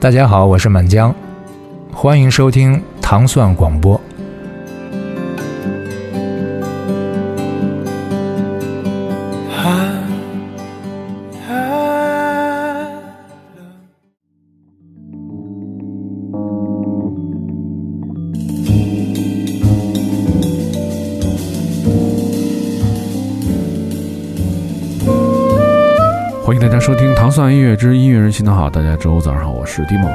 大家好，我是满江，欢迎收听糖蒜广播。之音乐人心的好》。大家周五早上好，我是蒂莫。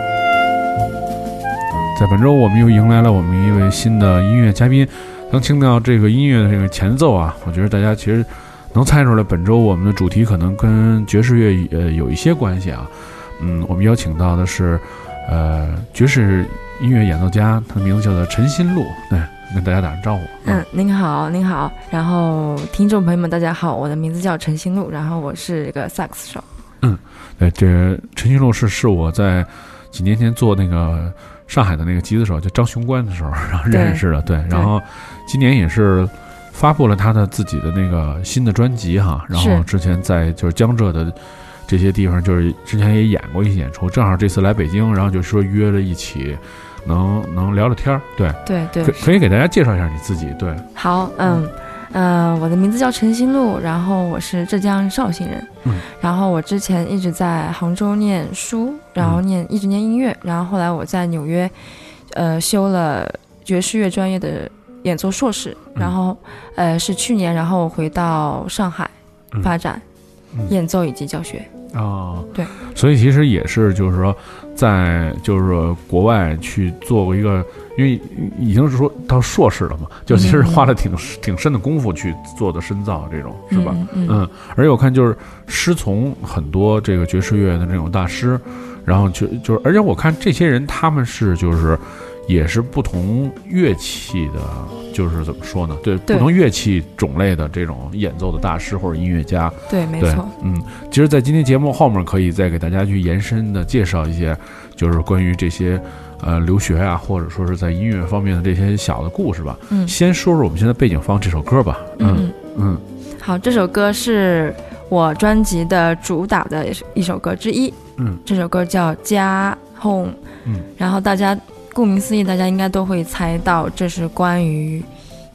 在本周，我们又迎来了我们一位新的音乐嘉宾。能听到这个音乐的这个前奏啊，我觉得大家其实能猜出来，本周我们的主题可能跟爵士乐呃有一些关系啊。嗯，我们邀请到的是呃爵士音乐演奏家，他的名字叫做陈新路。对，跟大家打声招呼。嗯，您好，您好，然后听众朋友们，大家好，我的名字叫陈新路，然后我是一个萨克斯手。嗯，对，这陈旭路是是我在几年前做那个上海的那个吉他手，叫张雄关的时候，然后认识的。对，然后今年也是发布了他的自己的那个新的专辑哈，然后之前在就是江浙的这些地方，就是之前也演过一些演出，正好这次来北京，然后就说约了一起。能能聊聊天儿，对对对，可可以给大家介绍一下你自己，对。好，嗯嗯，我的名字叫陈新路，然后我是浙江绍兴人，嗯，然后我之前一直在杭州念书，然后念一直念音乐，然后后来我在纽约，呃，修了爵士乐专业的演奏硕士，然后呃是去年，然后回到上海发展演奏以及教学。哦，对，所以其实也是，就是说，在就是说国外去做过一个，因为已经是说到硕士了嘛，就其实花了挺挺深的功夫去做的深造，这种是吧？嗯，而且我看就是师从很多这个爵士乐的这种大师，然后就就是，而且我看这些人他们是就是。也是不同乐器的，就是怎么说呢？对，不同乐器种类的这种演奏的大师或者音乐家。对，没错。嗯，其实，在今天节目后面可以再给大家去延伸的介绍一些，就是关于这些呃留学啊，或者说是在音乐方面的这些小的故事吧。嗯，先说说我们现在背景放这首歌吧。嗯嗯。好，这首歌是我专辑的主打的一首歌之一。嗯，这首歌叫《家 Home》。嗯，然后大家。顾名思义，大家应该都会猜到这是关于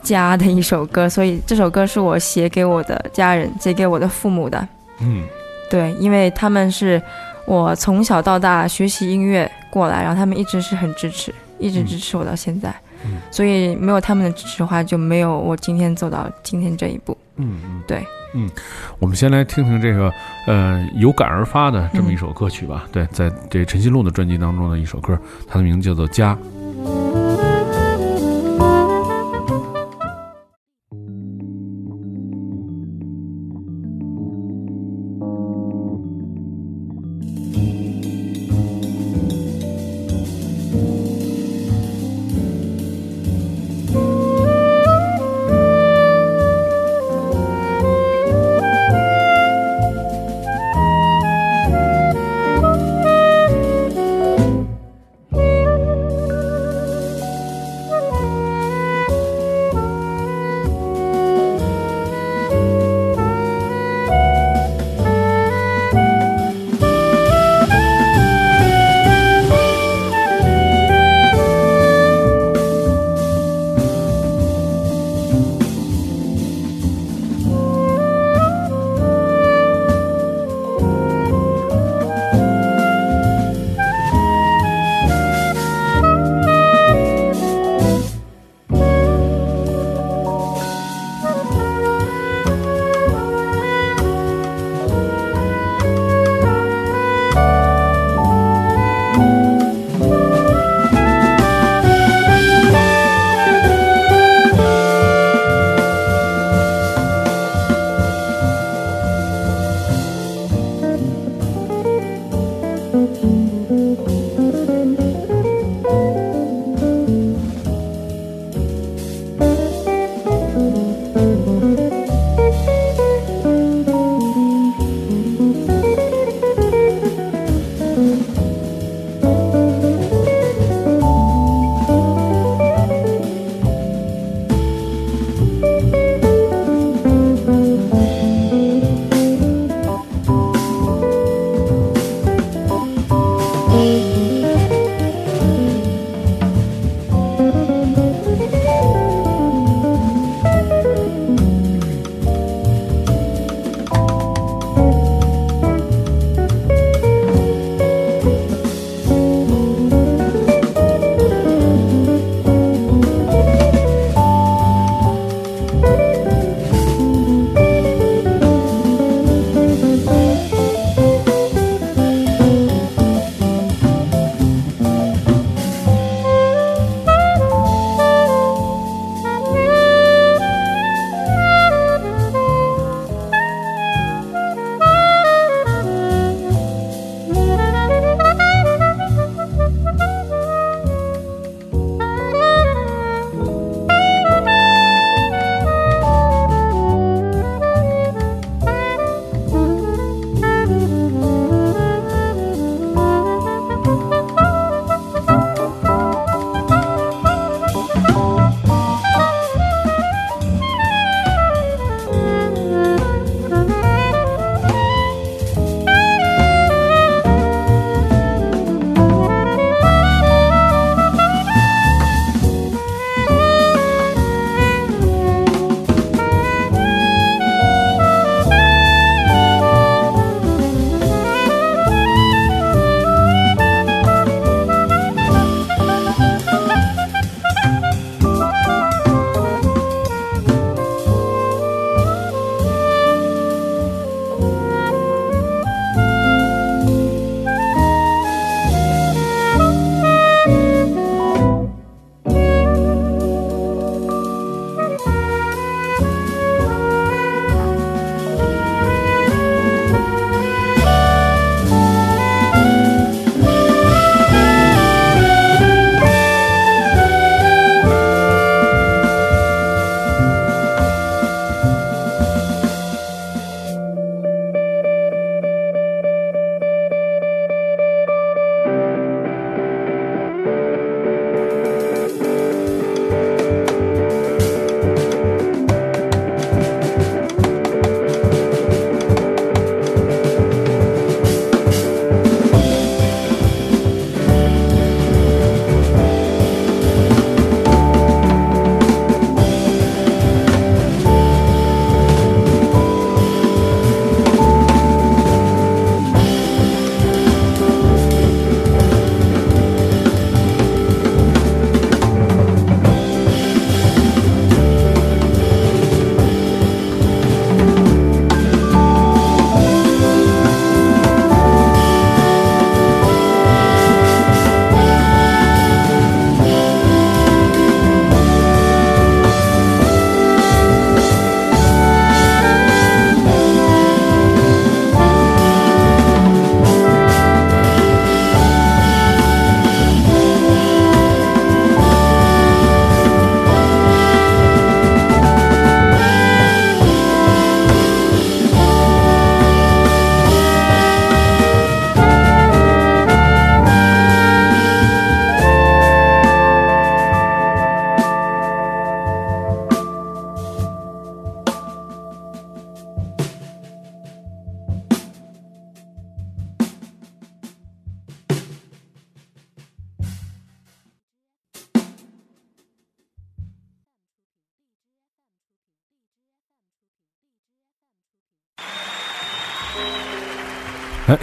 家的一首歌，所以这首歌是我写给我的家人，写给我的父母的。嗯，对，因为他们是我从小到大学习音乐过来，然后他们一直是很支持，一直支持我到现在。嗯，所以没有他们的支持的话，就没有我今天走到今天这一步。嗯嗯，对。嗯，我们先来听听这个，呃，有感而发的这么一首歌曲吧。对，在这陈新路的专辑当中的一首歌，它的名字叫做《家》。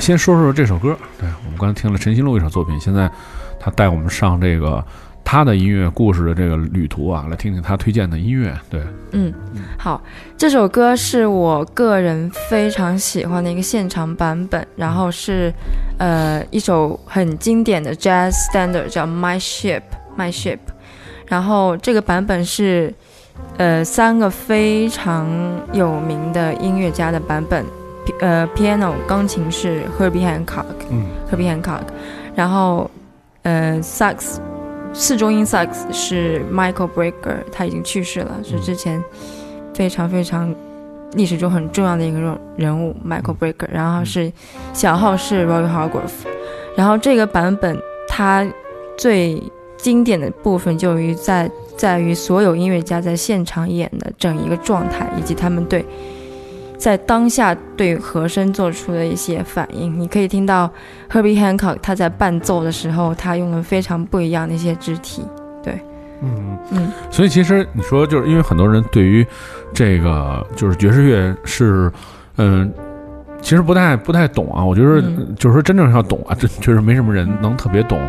先说说这首歌。对我们刚才听了陈新路一首作品，现在他带我们上这个他的音乐故事的这个旅途啊，来听听他推荐的音乐。对，嗯，好，这首歌是我个人非常喜欢的一个现场版本，然后是呃一首很经典的 jazz standard，叫《My Ship》，My Ship。然后这个版本是呃三个非常有名的音乐家的版本，呃，piano 钢琴是 Herbie Hancock，嗯，Herbie Hancock，然后呃，sax 四中音 sax 是 Michael Brecker，他已经去世了，是之前非常非常历史中很重要的一个人人物 Michael Brecker，然后是小号是 Roy Hargrove，然后这个版本它最经典的部分就于在在于所有音乐家在现场演的整一个状态，以及他们对在当下对和声做出的一些反应。你可以听到 Herbie Hancock 他在伴奏的时候，他用了非常不一样的一些肢体。对嗯嗯，所以其实你说，就是因为很多人对于这个就是爵士乐是，嗯。其实不太不太懂啊，我觉得嗯就是说真正要懂啊，这确实没什么人能特别懂。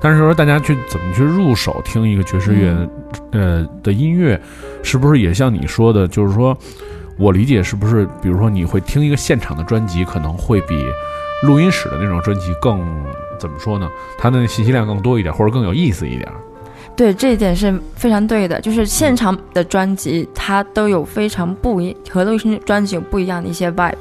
但是说大家去怎么去入手听一个爵士乐的、呃的音乐，是不是也像你说的，就是说我理解是不是，比如说你会听一个现场的专辑，可能会比录音室的那种专辑更怎么说呢？它的信息量更多一点，或者更有意思一点。对，这一点是非常对的。就是现场的专辑，它都有非常不一和录音室专辑有不一样的一些 vibe，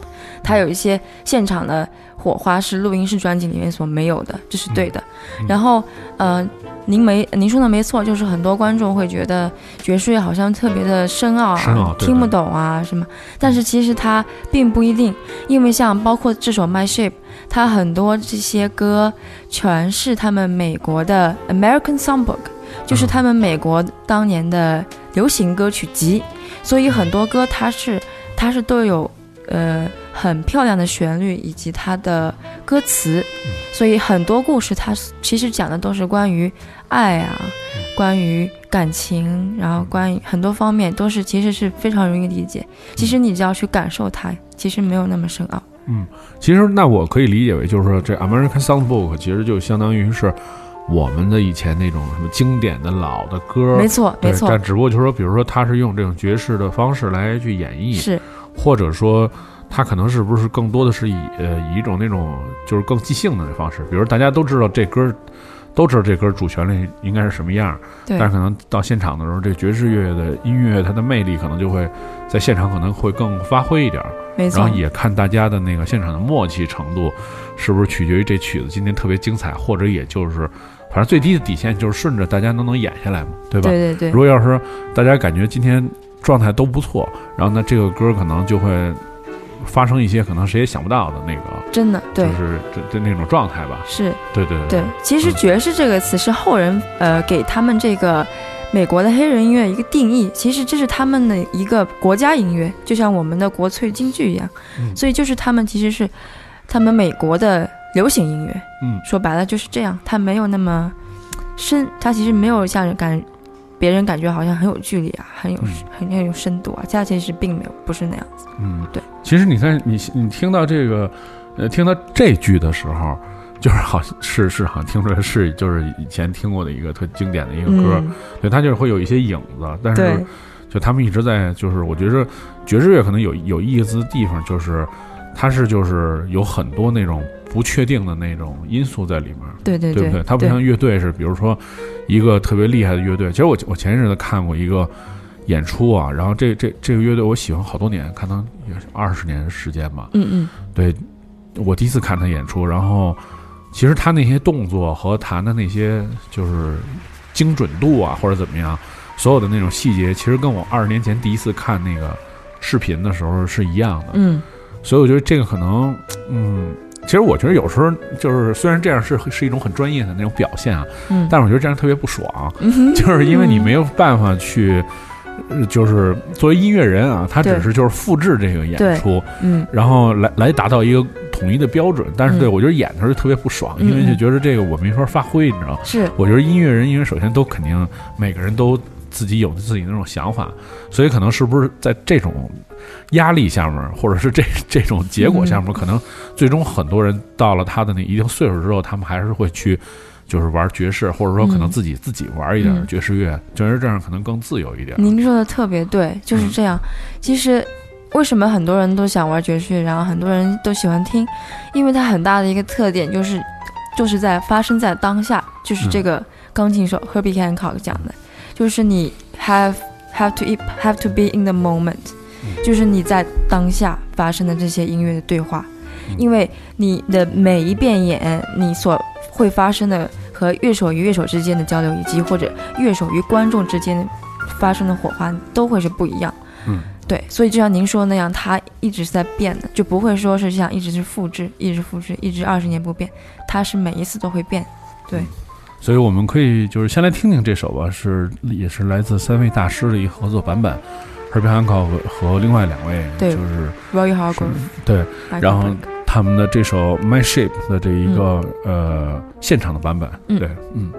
它有一些现场的火花是录音室专辑里面所没有的，这是对的。嗯然后，呃，您没您说的没错，就是很多观众会觉得爵士乐好像特别的深奥啊，深奥听不懂啊什么，但是其实它并不一定，因为像包括这首《My Ship》，它很多这些歌全是他们美国的 American Songbook。就是他们美国当年的流行歌曲集，所以很多歌它是它是都有呃很漂亮的旋律以及它的歌词，所以很多故事它其实讲的都是关于爱啊，关于感情，然后关于很多方面都是其实是非常容易理解。其实你只要去感受它，其实没有那么深奥。嗯。其实那我可以理解为，就是说这 American Songbook 其实就相当于是我们的以前那种什么经典的老的歌，没错，对没错但，只不过就是说，比如说他是用这种爵士的方式来去演绎，是或者说他可能是不是更多的是以呃以一种那种就是更即兴的方式，比如大家都知道这歌。都知道这歌主旋律应该是什么样，对但是可能到现场的时候，这爵士乐的音乐它的魅力可能就会在现场可能会更发挥一点儿。没错然后，也看大家的那个现场的默契程度，是不是取决于这曲子今天特别精彩，或者也就是，反正最低的底线就是顺着大家都能演下来嘛，对吧？对对对如，果要是大家感觉今天状态都不错，然后呢这个歌可能就会发生一些可能谁也想不到的那个，真的对就是这这那种状态吧。是。对对对，其实嗯爵士这个词是后人呃给他们这个美国的黑人音乐一个定义，其实这是他们的一个国家音乐，就像我们的国粹京剧一样，嗯所以就是他们其实是他们美国的流行音乐，嗯。说白了就是这样，它没有那么深，它其实没有像人感别人感觉好像很有距离啊，很有、嗯。很很有深度啊，它其实并没有不是那样子，嗯，对。其实你看，你你听到这个，呃，听到这句的时候，就是好像是是好像听出来是就是以前听过的一个特经典的一个歌，嗯，对，它就是会有一些影子，但是就他们一直在就是我觉着爵士乐可能有有意思的地方就是它是就是有很多那种不确定的那种因素在里面，对对对不对？它不像乐队是，比如说一个特别厉害的乐队。其实我我前一阵子看过一个演出啊，然后这这这个乐队我喜欢好多年，看他也是二十年时间吧。嗯嗯对，我第一次看他演出，然后其实他那些动作和弹的那些就是精准度啊，或者怎么样，所有的那种细节，其实跟我二十年前第一次看那个视频的时候是一样的。嗯所以我觉得这个可能，嗯，其实我觉得有时候就是虽然这样是是一种很专业的那种表现啊，嗯，但是我觉得这样特别不爽，就是因为你没有办法去，呃就是作为音乐人啊，他只是就是复制这个演出，嗯然后来来达到一个统一的标准。但是对嗯我觉得演的时候特别不爽，嗯因为就觉得这个我没法发挥，你知道吗？是我觉得音乐人，因为首先都肯定每个人都自己有自己那种想法，所以可能是不是在这种压力下面，或者是这 这种结果下面，可能最终很多人到了他的那一定岁数之后，他们还是会去就是玩爵士，或者说可能自己自己玩一点爵士乐，爵士这样可能更自由一点。您说的特别对，就是这样。其实为什么很多人都想玩爵士乐，然后很多人都喜欢听，因为它很大的一个特点就是就是在发生在当下，就是这个钢琴手 Herbie Hancock 讲的。就是你 have have to have to be in the moment，就是你在当下发生的这些音乐的对话，因为你的每一遍演，你所会发生的和乐手与乐手之间的交流，以及或者乐手与观众之间发生的火花，都会是不一样。嗯，对，所以就像您说的那样，它一直是在变的，就不会说是像一直是复制，一直复制，一直二十年不变，它是每一次都会变。对。所以我们可以就是先来听听这首吧，是也是来自三位大师的一个合作版本，Herbie Hancock 和另外两位，就是 Roy Hargrove，对，然后他们的这首 My Shape 的这一个呃现场的版本，对，嗯。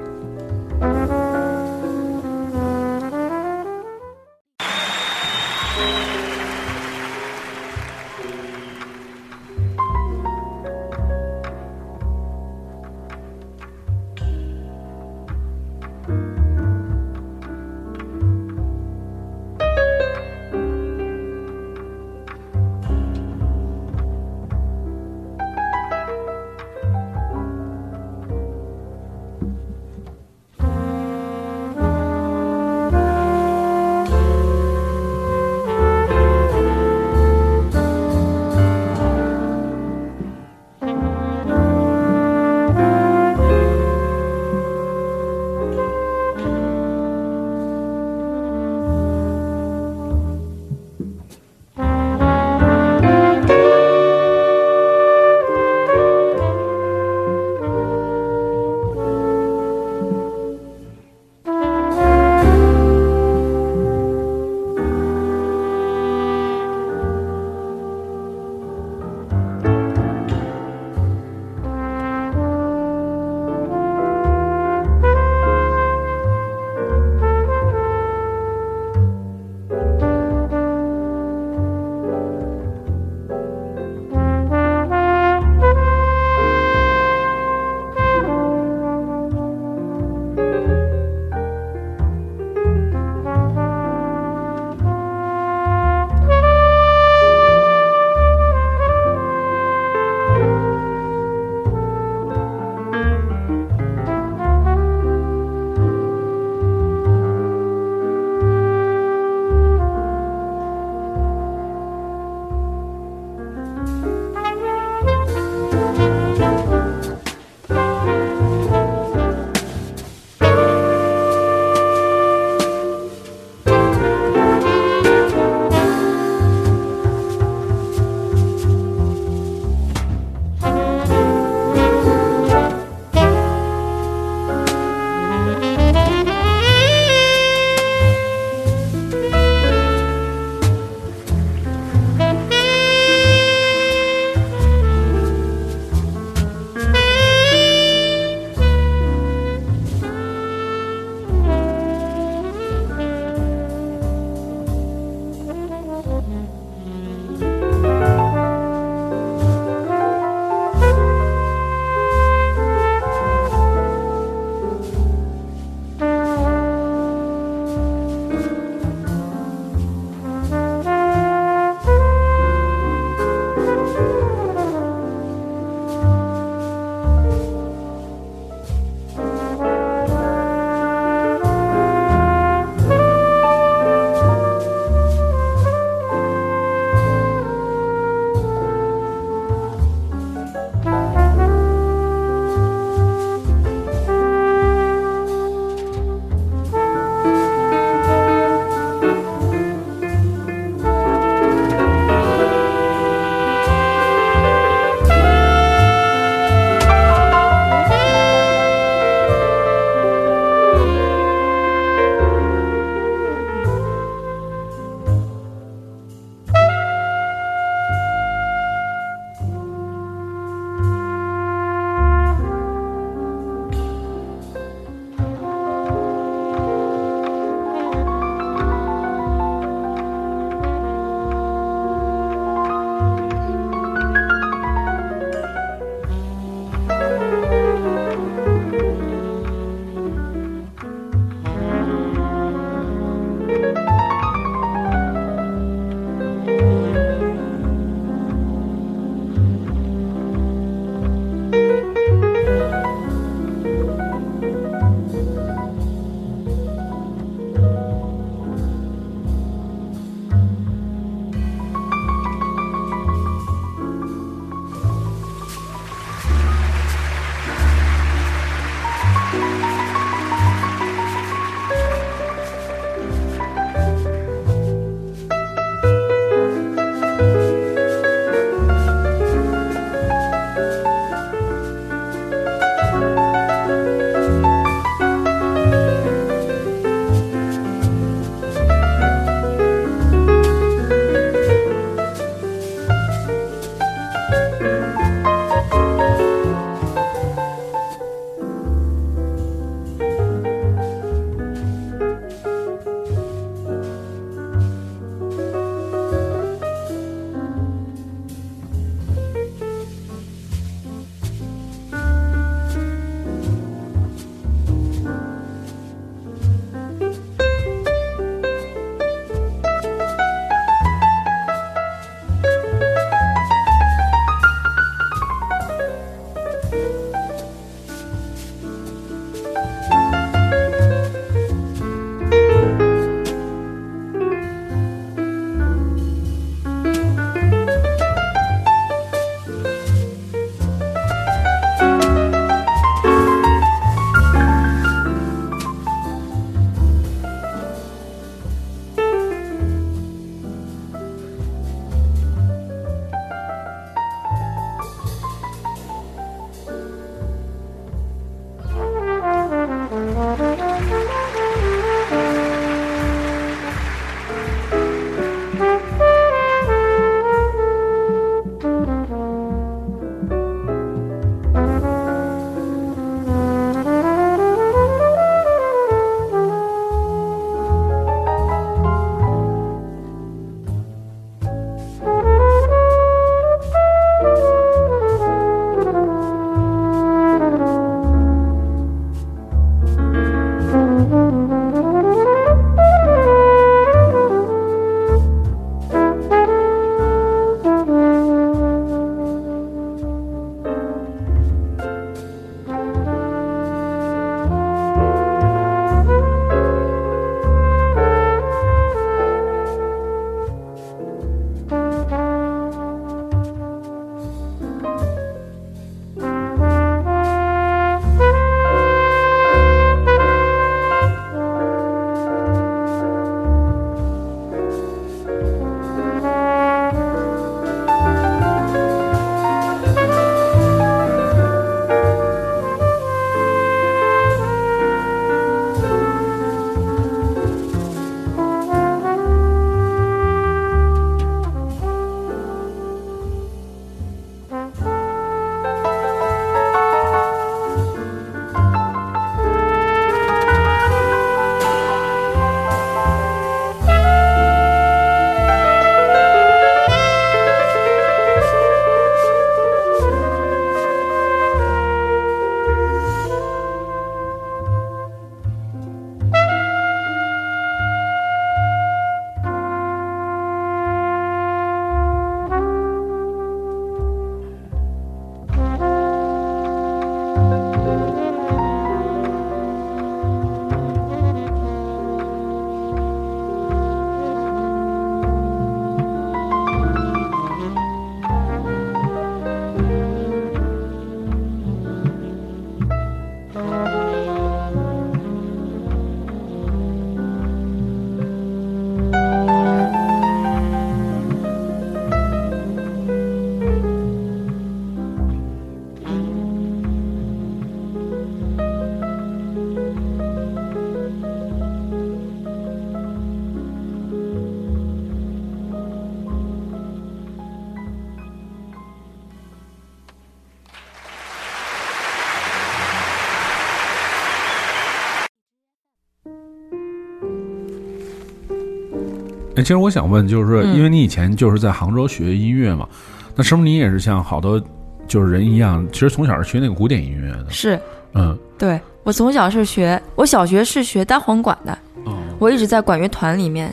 其实我想问，就是说因为你以前就是在杭州学音乐嘛，那是不是你也是像好多就是人一样，其实从小是学那个古典音乐的？是嗯，对我从小是学，我小学是学单簧管的，哦，我一直在管乐团里面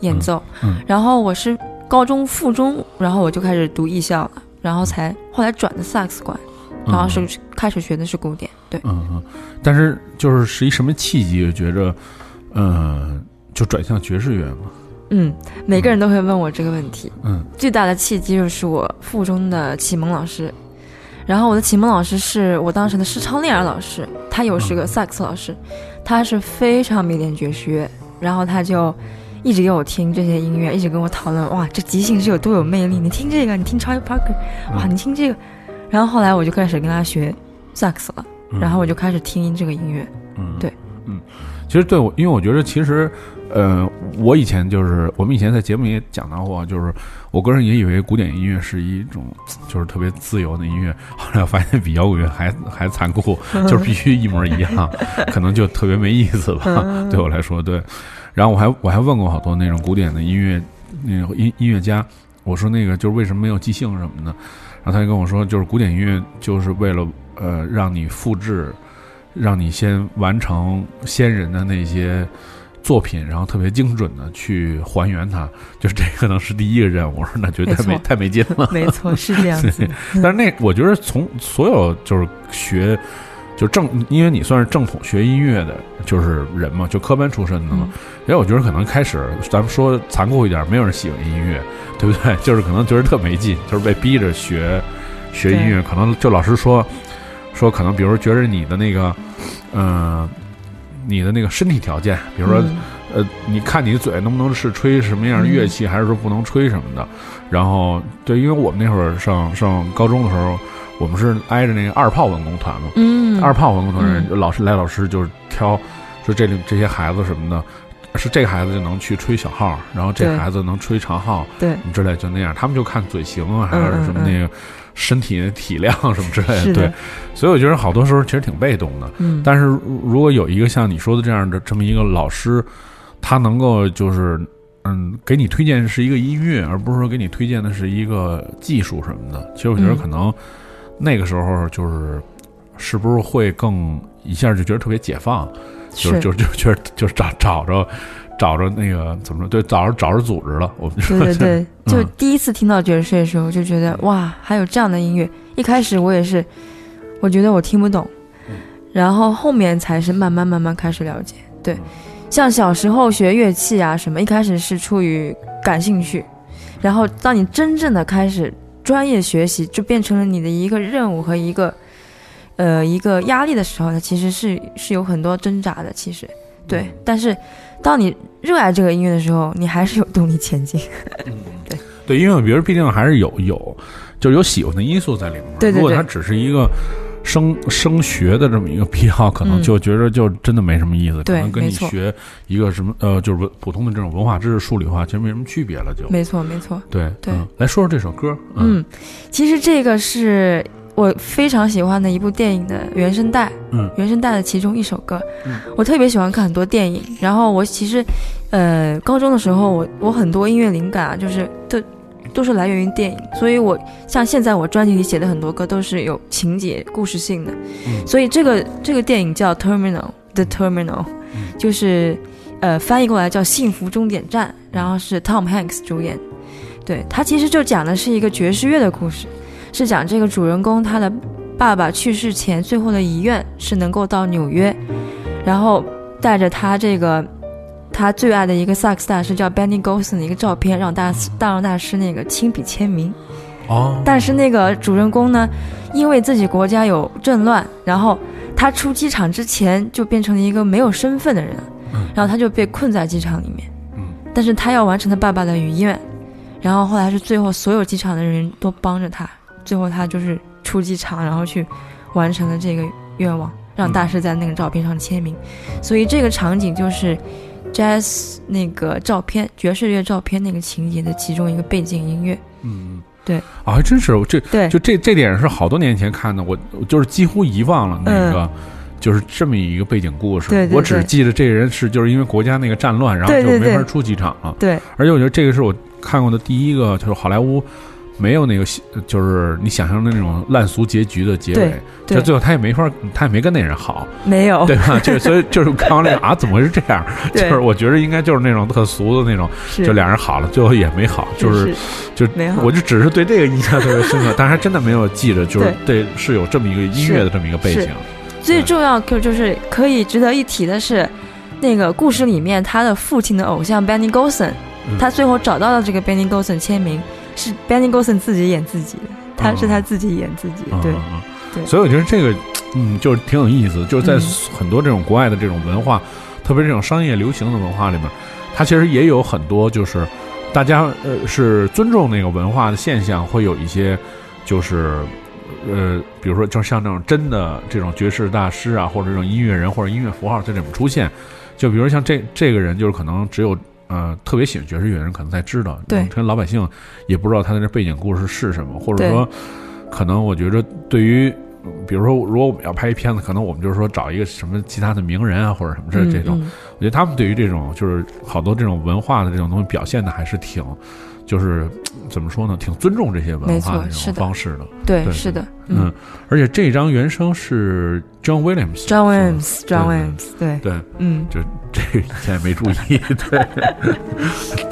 演奏，嗯嗯。然后我是高中附中，然后我就开始读艺校了，然后才后来转的萨克斯管，然后是开始学的是古典，对，嗯嗯，但是就是是一什么契机觉着，嗯，就转向爵士乐嘛？嗯，每个人都会问我这个问题，嗯。最大的契机就是我附中的启蒙老师，然后我的启蒙老师是我当时的施昌丽儿老师，他又是个萨克斯老师，他是非常迷恋爵士乐，然后他就一直给我听这些音乐，一直跟我讨论，哇，这即兴是有多有魅力，你听这个，你听 Charlie Parker，哇，嗯你听这个，然后后来我就开始跟他学萨克斯了，嗯。然后我就开始听这个音乐，嗯，对，嗯，其实对我，因为我觉得其实，呃，我以前就是我们以前在节目里也讲到过，就是我个人也以为古典音乐是一种就是特别自由的音乐，后来我发现比摇滚乐还还残酷，就是必须一模一样，可能就特别没意思吧，对我来说，对。然后我还我还问过好多那种古典的音乐那种音音乐家，我说那个就是为什么没有即兴什么的，然后他就跟我说，就是古典音乐就是为了呃让你复制。让你先完成先人的那些作品，然后特别精准的去还原它，就是这可能是第一个任务。我说那觉得太没没太没劲了。没错，是这样子，但是那我觉得从所有就是学就正，因为你算是正统学音乐的，就是人嘛，就科班出身的嘛。因为我觉得可能开始咱们说残酷一点，没有人喜欢音乐，对不对？就是可能觉得特没劲，就是被逼着学学音乐，可能就老师说说可能，比如觉得你的那个，嗯、你的那个身体条件，比如说、嗯。呃，你看你嘴能不能是吹什么样的乐器，还是说不能吹什么的？然后对，因为我们那会儿上上高中的时候，我们是挨着那个二炮文工团嘛，嗯，二炮文工团人、嗯。老师来老师就是挑说这里这些孩子什么的，是这个孩子就能去吹小号，然后这孩子能吹长号，对，之类就那样，他们就看嘴型啊，还是什么那个身体的体量什么之类的对，所以我觉得好多时候其实挺被动的。嗯，但是如如果有一个像你说的这样的这么一个老师，他能够就是嗯给你推荐是一个音乐，而不是说给你推荐的是一个技术什么的。其实我觉得嗯可能那个时候就是是不是会更一下就觉得特别解放，就是就就就是找找着找着那个怎么说对找着找着组织了。我们就说对对对，就嗯第一次听到爵士乐的时候，就觉得哇，还有这样的音乐。一开始我也是，我觉得我听不懂，嗯然后后面才是慢慢慢慢开始了解。对，像小时候学乐器啊什么，一开始是出于感兴趣，然后当你真正的开始专业学习，就变成了你的一个任务和一个呃一个压力的时候，它其实是是有很多挣扎的。其实，对，但是当你热爱这个音乐的时候，你还是有动力前进。对对，因为我觉得毕竟还是有有，就是有喜欢的因素在里面。对对对如果它只是一个升升学的这么一个癖好，可能嗯就觉得就真的没什么意思。可对能跟你学一个什么呃，就是文普通的这种文化知识、数理化，其实没什么区别了。就没错，没错。对对嗯来说说这首歌。嗯，其实这个是我非常喜欢的一部电影的原声带，嗯。原声带的其中一首歌。嗯。我特别喜欢看很多电影，然后我其实，呃，高中的时候我我很多音乐灵感啊，就是都都是来源于电影，所以我像现在我专辑里写的很多歌都是有情节、故事性的，嗯。所以这个这个电影叫《Terminal》，The Terminal，、嗯。就是呃翻译过来叫《幸福终点站》，然后是 Tom Hanks 主演。对他其实就讲的是一个爵士乐的故事，是讲这个主人公他的爸爸去世前最后的遗愿是能够到纽约，然后带着他这个他最爱的一个萨克斯大师叫 Benny Golson 的一个照片，让大大让大师那个亲笔签名。哦，但是那个主人公呢，因为自己国家有政乱，然后他出机场之前就变成了一个没有身份的人，嗯然后他就被困在机场里面。嗯但是他要完成他爸爸的遗愿，然后后来是最后所有机场的人都帮着他，最后他就是出机场，然后去完成了这个愿望，让大师在那个照片上签名。所以这个场景就是 jazz 那个照片爵士乐照片那个情节的其中一个背景音乐。嗯，对啊，还真是我这对就这这点是好多年前看的，我我就是几乎遗忘了那个。就是这么一个背景故事。对对我只记得这个人是就是因为国家那个战乱，然后就没法出机场了。对而且我觉得这个是我看过的第一个，就是好莱坞没有那个就是你想象的那种烂俗结局的结尾就最后他也没法，他也没跟那人好，没有。对吧？就所以就是刚刚那个啊，怎么会是这样？就是我觉得应该就是那种特俗的那种，就俩人好了，最后也没好，就是就我就只是对这个印象特别深刻，但是还真的没有记着，就是对。是有这么一个音乐的这么一个背景。最重要就就是可以值得一提的是，那个故事里面他的父亲的偶像 Benny Golson，、嗯。他最后找到了这个 Benny Golson 签名，是 Benny Golson 自己演自己的，他是他自己演自己，对嗯对。所以我觉得这个，嗯，就是挺有意思，就是在嗯。很多这种国外的这种文化，特别这种商业流行的文化里面，它其实也有很多就是大家呃是尊重那个文化的现象，会有一些就是呃，比如说就像那种真的这种爵士大师啊，或者这种音乐人或者音乐符号在里面出现，就比如像这这个人，就是可能只有。呃，特别喜欢爵士乐的人可能才知道，对跟老百姓也不知道他的这背景故事是什么，或者说，可能我觉得对于比如说，如果我们要拍一片子，可能我们就是说找一个什么其他的名人啊，或者什么这嗯这种，嗯。我觉得他们对于这种就是好多这种文化的这种东西表现的还是挺，就是怎么说呢，挺尊重这些文化的这种方式的。对，对是的，嗯，而且这张原声是 John Williams。，John Williams，John Williams，对，对，嗯，就这现在没注意，对，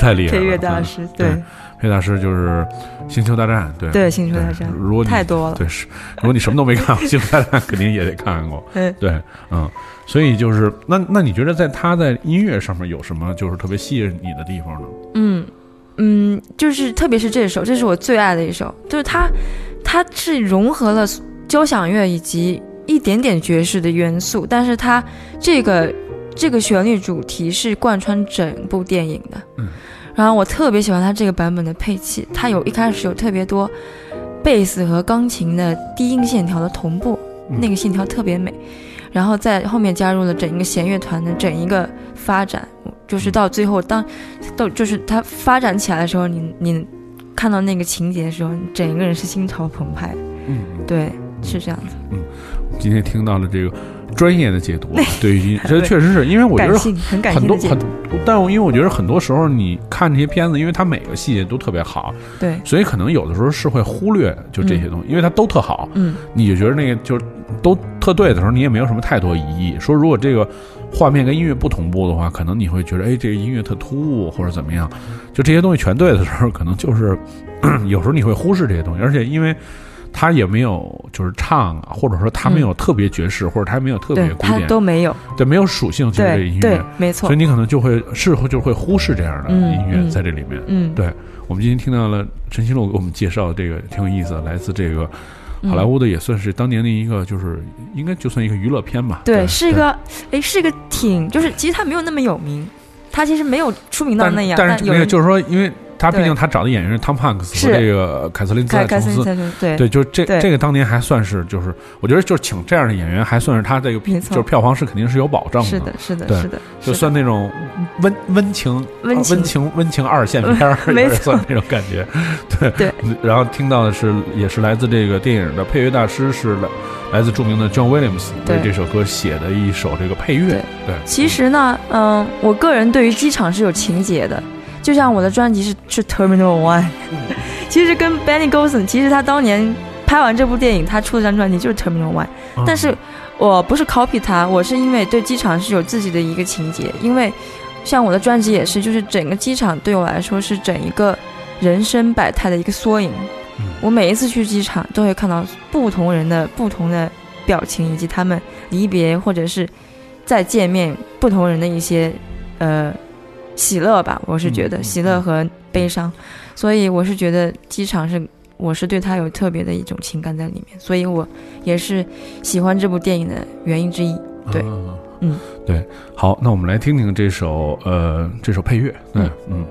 太厉害了。配乐大嗯师，对。对配乐大师就是《星球大战》，对。对，星球大战如果你太多了，对是，如果你什么都没看过，《星球大战》肯定也得看过。嗯。对，嗯，所以就是那那你觉得在他在音乐上面有什么就是特别吸引你的地方呢？嗯嗯，就是特别是这首，这是我最爱的一首，就是它它是融合了交响乐以及一点点爵士的元素，但是它这个这个旋律主题是贯穿整部电影的。嗯，然后我特别喜欢它这个版本的配器，它有一开始有特别多贝斯和钢琴的低音线条的同步，嗯那个线条特别美。然后在后面加入了整一个弦乐团的整一个发展，就是到最后当到就是它发展起来的时候，你你看到那个情节的时候，你整一个人是心潮澎湃。嗯，对，是这样子。嗯今天听到了这个专业的解读啊，对于，这确实是因为我觉得很感很多很性的解读。，但我因为我觉得很多时候你看这些片子，因为它每个细节都特别好，对，所以可能有的时候是会忽略就这些东西，因为它都特好，嗯，你就觉得那个就是都特对的时候，你也没有什么太多疑义。说如果这个画面跟音乐不同步的话，可能你会觉得，哎，这个音乐特突兀或者怎么样。就这些东西全对的时候，可能就是 有时候你会忽视这些东西，而且因为他也没有就是唱啊，或者说他没有特别爵士，或者他没有特别古典，都没有。对，没有属性，就是这个音对对乐。，没错所以。你可能就会事后就会忽视这样的嗯音乐嗯在这里面。嗯，对我们今天听到了陈新路给我们介绍这个挺有意思的，来自这个嗯好莱坞的，也算是当年的一个，就是应该就算一个娱乐片吧。对，是一个，哎，是一个挺，就是其实他没有那么有名，他其实没有出名到那样，但是那个有就是说，因为他毕竟他找的演员是汤姆汉克斯是。和这个凯瑟琳斯琼斯。对。对，就是这这个当年还算是，就是我觉得就是请这样的演员，还算是他这个就是票房是肯定是有保证是的，是的，是的，就算那种温温情温情。温情二线片儿，没有点错算那种感觉。对。对。然后听到的是，也是来自这个电影的配乐大师是来来自著名的 John Williams 为对这首歌写的一首这个配乐。对。对，其实呢，嗯，我个人对于机场是有情节的，就像我的专辑是是 Terminal One，其实跟 Benny Golson，其实他当年拍完这部电影，他出了张专辑就是 Terminal One，、嗯。但是我不是 copy 他，我是因为对机场是有自己的一个情节，因为像我的专辑也是，就是整个机场对我来说是整一个人生百态的一个缩影。嗯。我每一次去机场都会看到不同人的不同的表情，以及他们离别或者是再见面不同人的一些呃喜乐吧。我是觉得喜乐和悲伤，所以我是觉得机场是我是对他有特别的一种情感在里面，所以我也是喜欢这部电影的原因之一。对嗯嗯，对。好，那我们来听听这首呃这首配乐。嗯，嗯。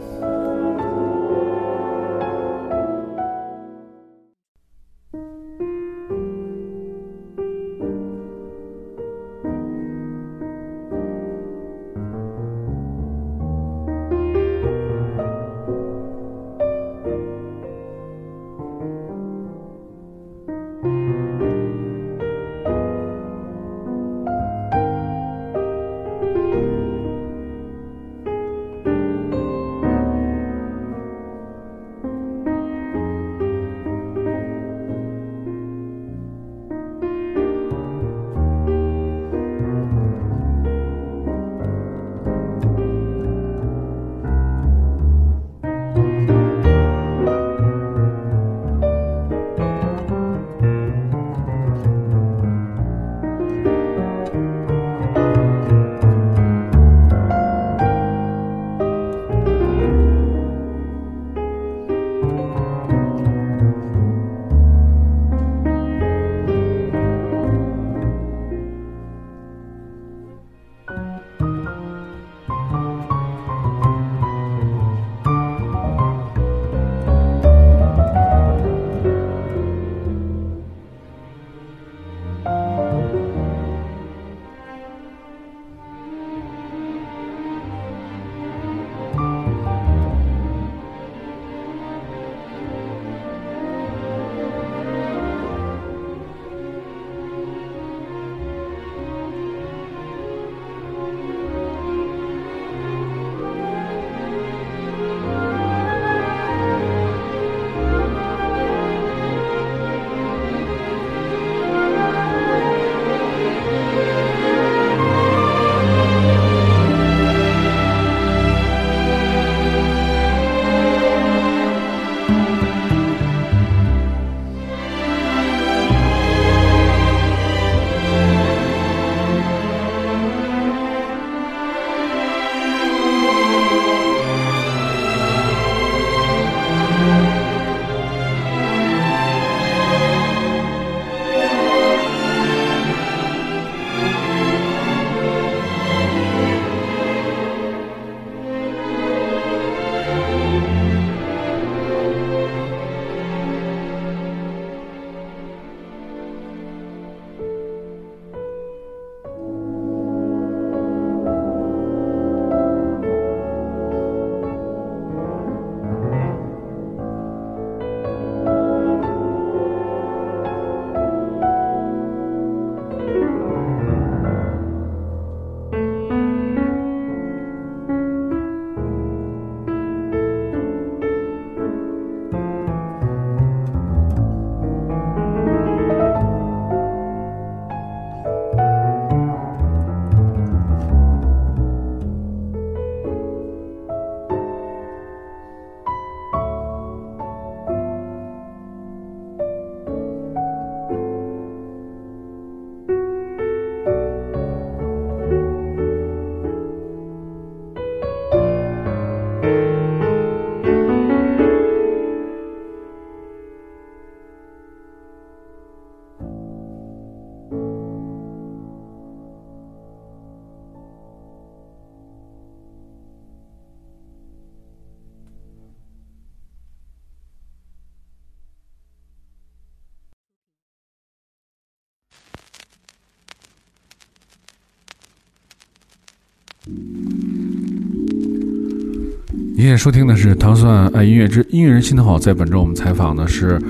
现在收听的是《糖蒜爱音乐之音乐人心头好》。在本周，我们采访的是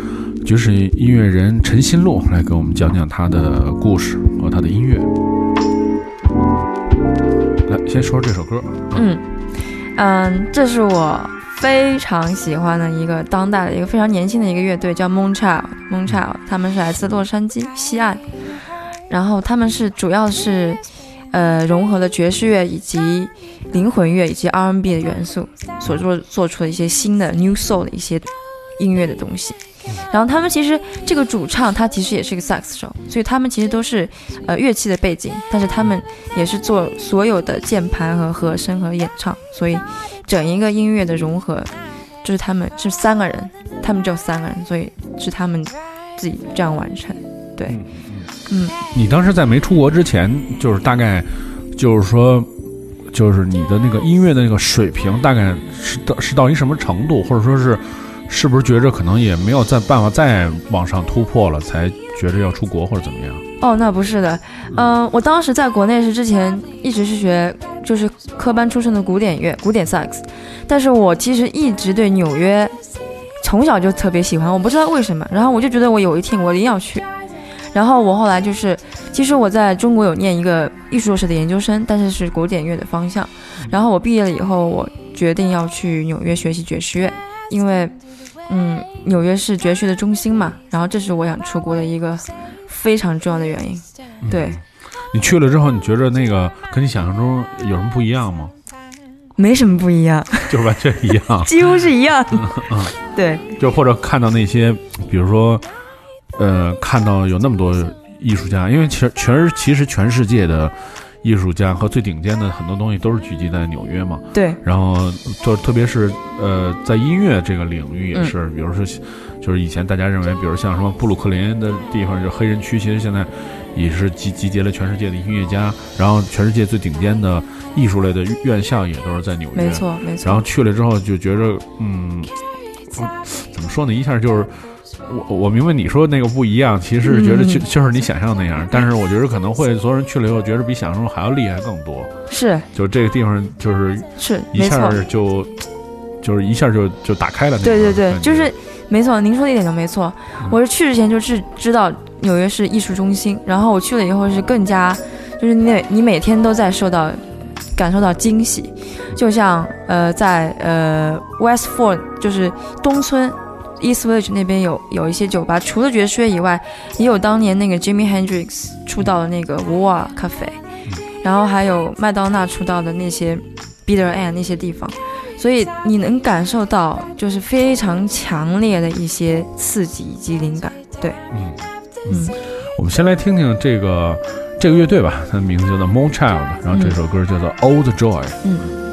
爵士音乐人陈新路，来给我们讲讲他的故事和他的音乐。来，先说说这首歌。嗯嗯，这是我非常喜欢的一个当代的一个非常年轻的一个乐队，叫 Moonchild。Moonchild，他们是来自洛杉矶西岸，然后他们是主要是呃融合了爵士乐以及灵魂乐以及 R&B 的元素，所做做出的一些新的 New Soul 的一些音乐的东西。然后他们其实这个主唱他其实也是一个萨克斯手，所以他们其实都是呃乐器的背景，但是他们也是做所有的键盘和和声和演唱，所以整一个音乐的融合就是他们是三个人，他们只有三个人，所以是他们自己这样完成。对，嗯，你当时在没出国之前，就是大概就是说，就是你的那个音乐的那个水平，大概是到是到一什么程度，或者说是。是不是觉着可能也没有再办法再往上突破了，才觉着要出国或者怎么样？哦，那不是的，嗯，我当时在国内是之前一直是学就是科班出身的古典乐，古典萨克斯，但是我其实一直对纽约从小就特别喜欢，我不知道为什么，然后我就觉得我有一天我一定要去，然后我后来就是，其实我在中国有念一个艺术硕士的研究生，但是是古典乐的方向，然后我毕业了以后，我决定要去纽约学习爵士乐，因为。嗯，纽约是爵士的中心嘛，然后这是我想出国的一个非常重要的原因。对，你去了之后，你觉着那个跟你想象中有什么不一样吗？没什么不一样，就是完全一样，几乎是一样。嗯，对，就或者看到那些，比如说，呃，看到有那么多艺术家，因为全全其实全世界的。艺术家和最顶尖的很多东西都是聚集在纽约嘛？对。然后就特别是呃，在音乐这个领域也是，比如说，就是以前大家认为，比如像什么布鲁克林的地方，就黑人区，其实现在也是集集结了全世界的音乐家，然后全世界最顶尖的艺术类的院校也都是在纽约。没错，没错。然后去了之后就觉着，嗯，怎么说呢？一下就是。我我明白你说那个不一样，其实觉得就就是你想象那样，但是我觉得可能会所有人去了以后，觉得比想象中还要厉害更多。是，就这个地方就是是一下就就是一下就就打开了。对对对，就是没错，您说的一点都没错。我是去之前就是知道纽约是艺术中心，然后我去了以后是更加就是那你每天都在受到感受到惊喜，就像呃在呃 West Ford 就是东村。East Village 那边有有一些酒吧，除了爵士乐以外，也有当年那个 Jimmy Hendrix 出道的那个 War Cafe，，然后还有麦当娜出道的那些 Bitter End 那些地方，所以你能感受到就是非常强烈的一些刺激以及灵感。对，嗯嗯，我们先来听听这个这个乐队吧，它的名字叫做 Moonchild，然后这首歌叫做 Old Joy。嗯。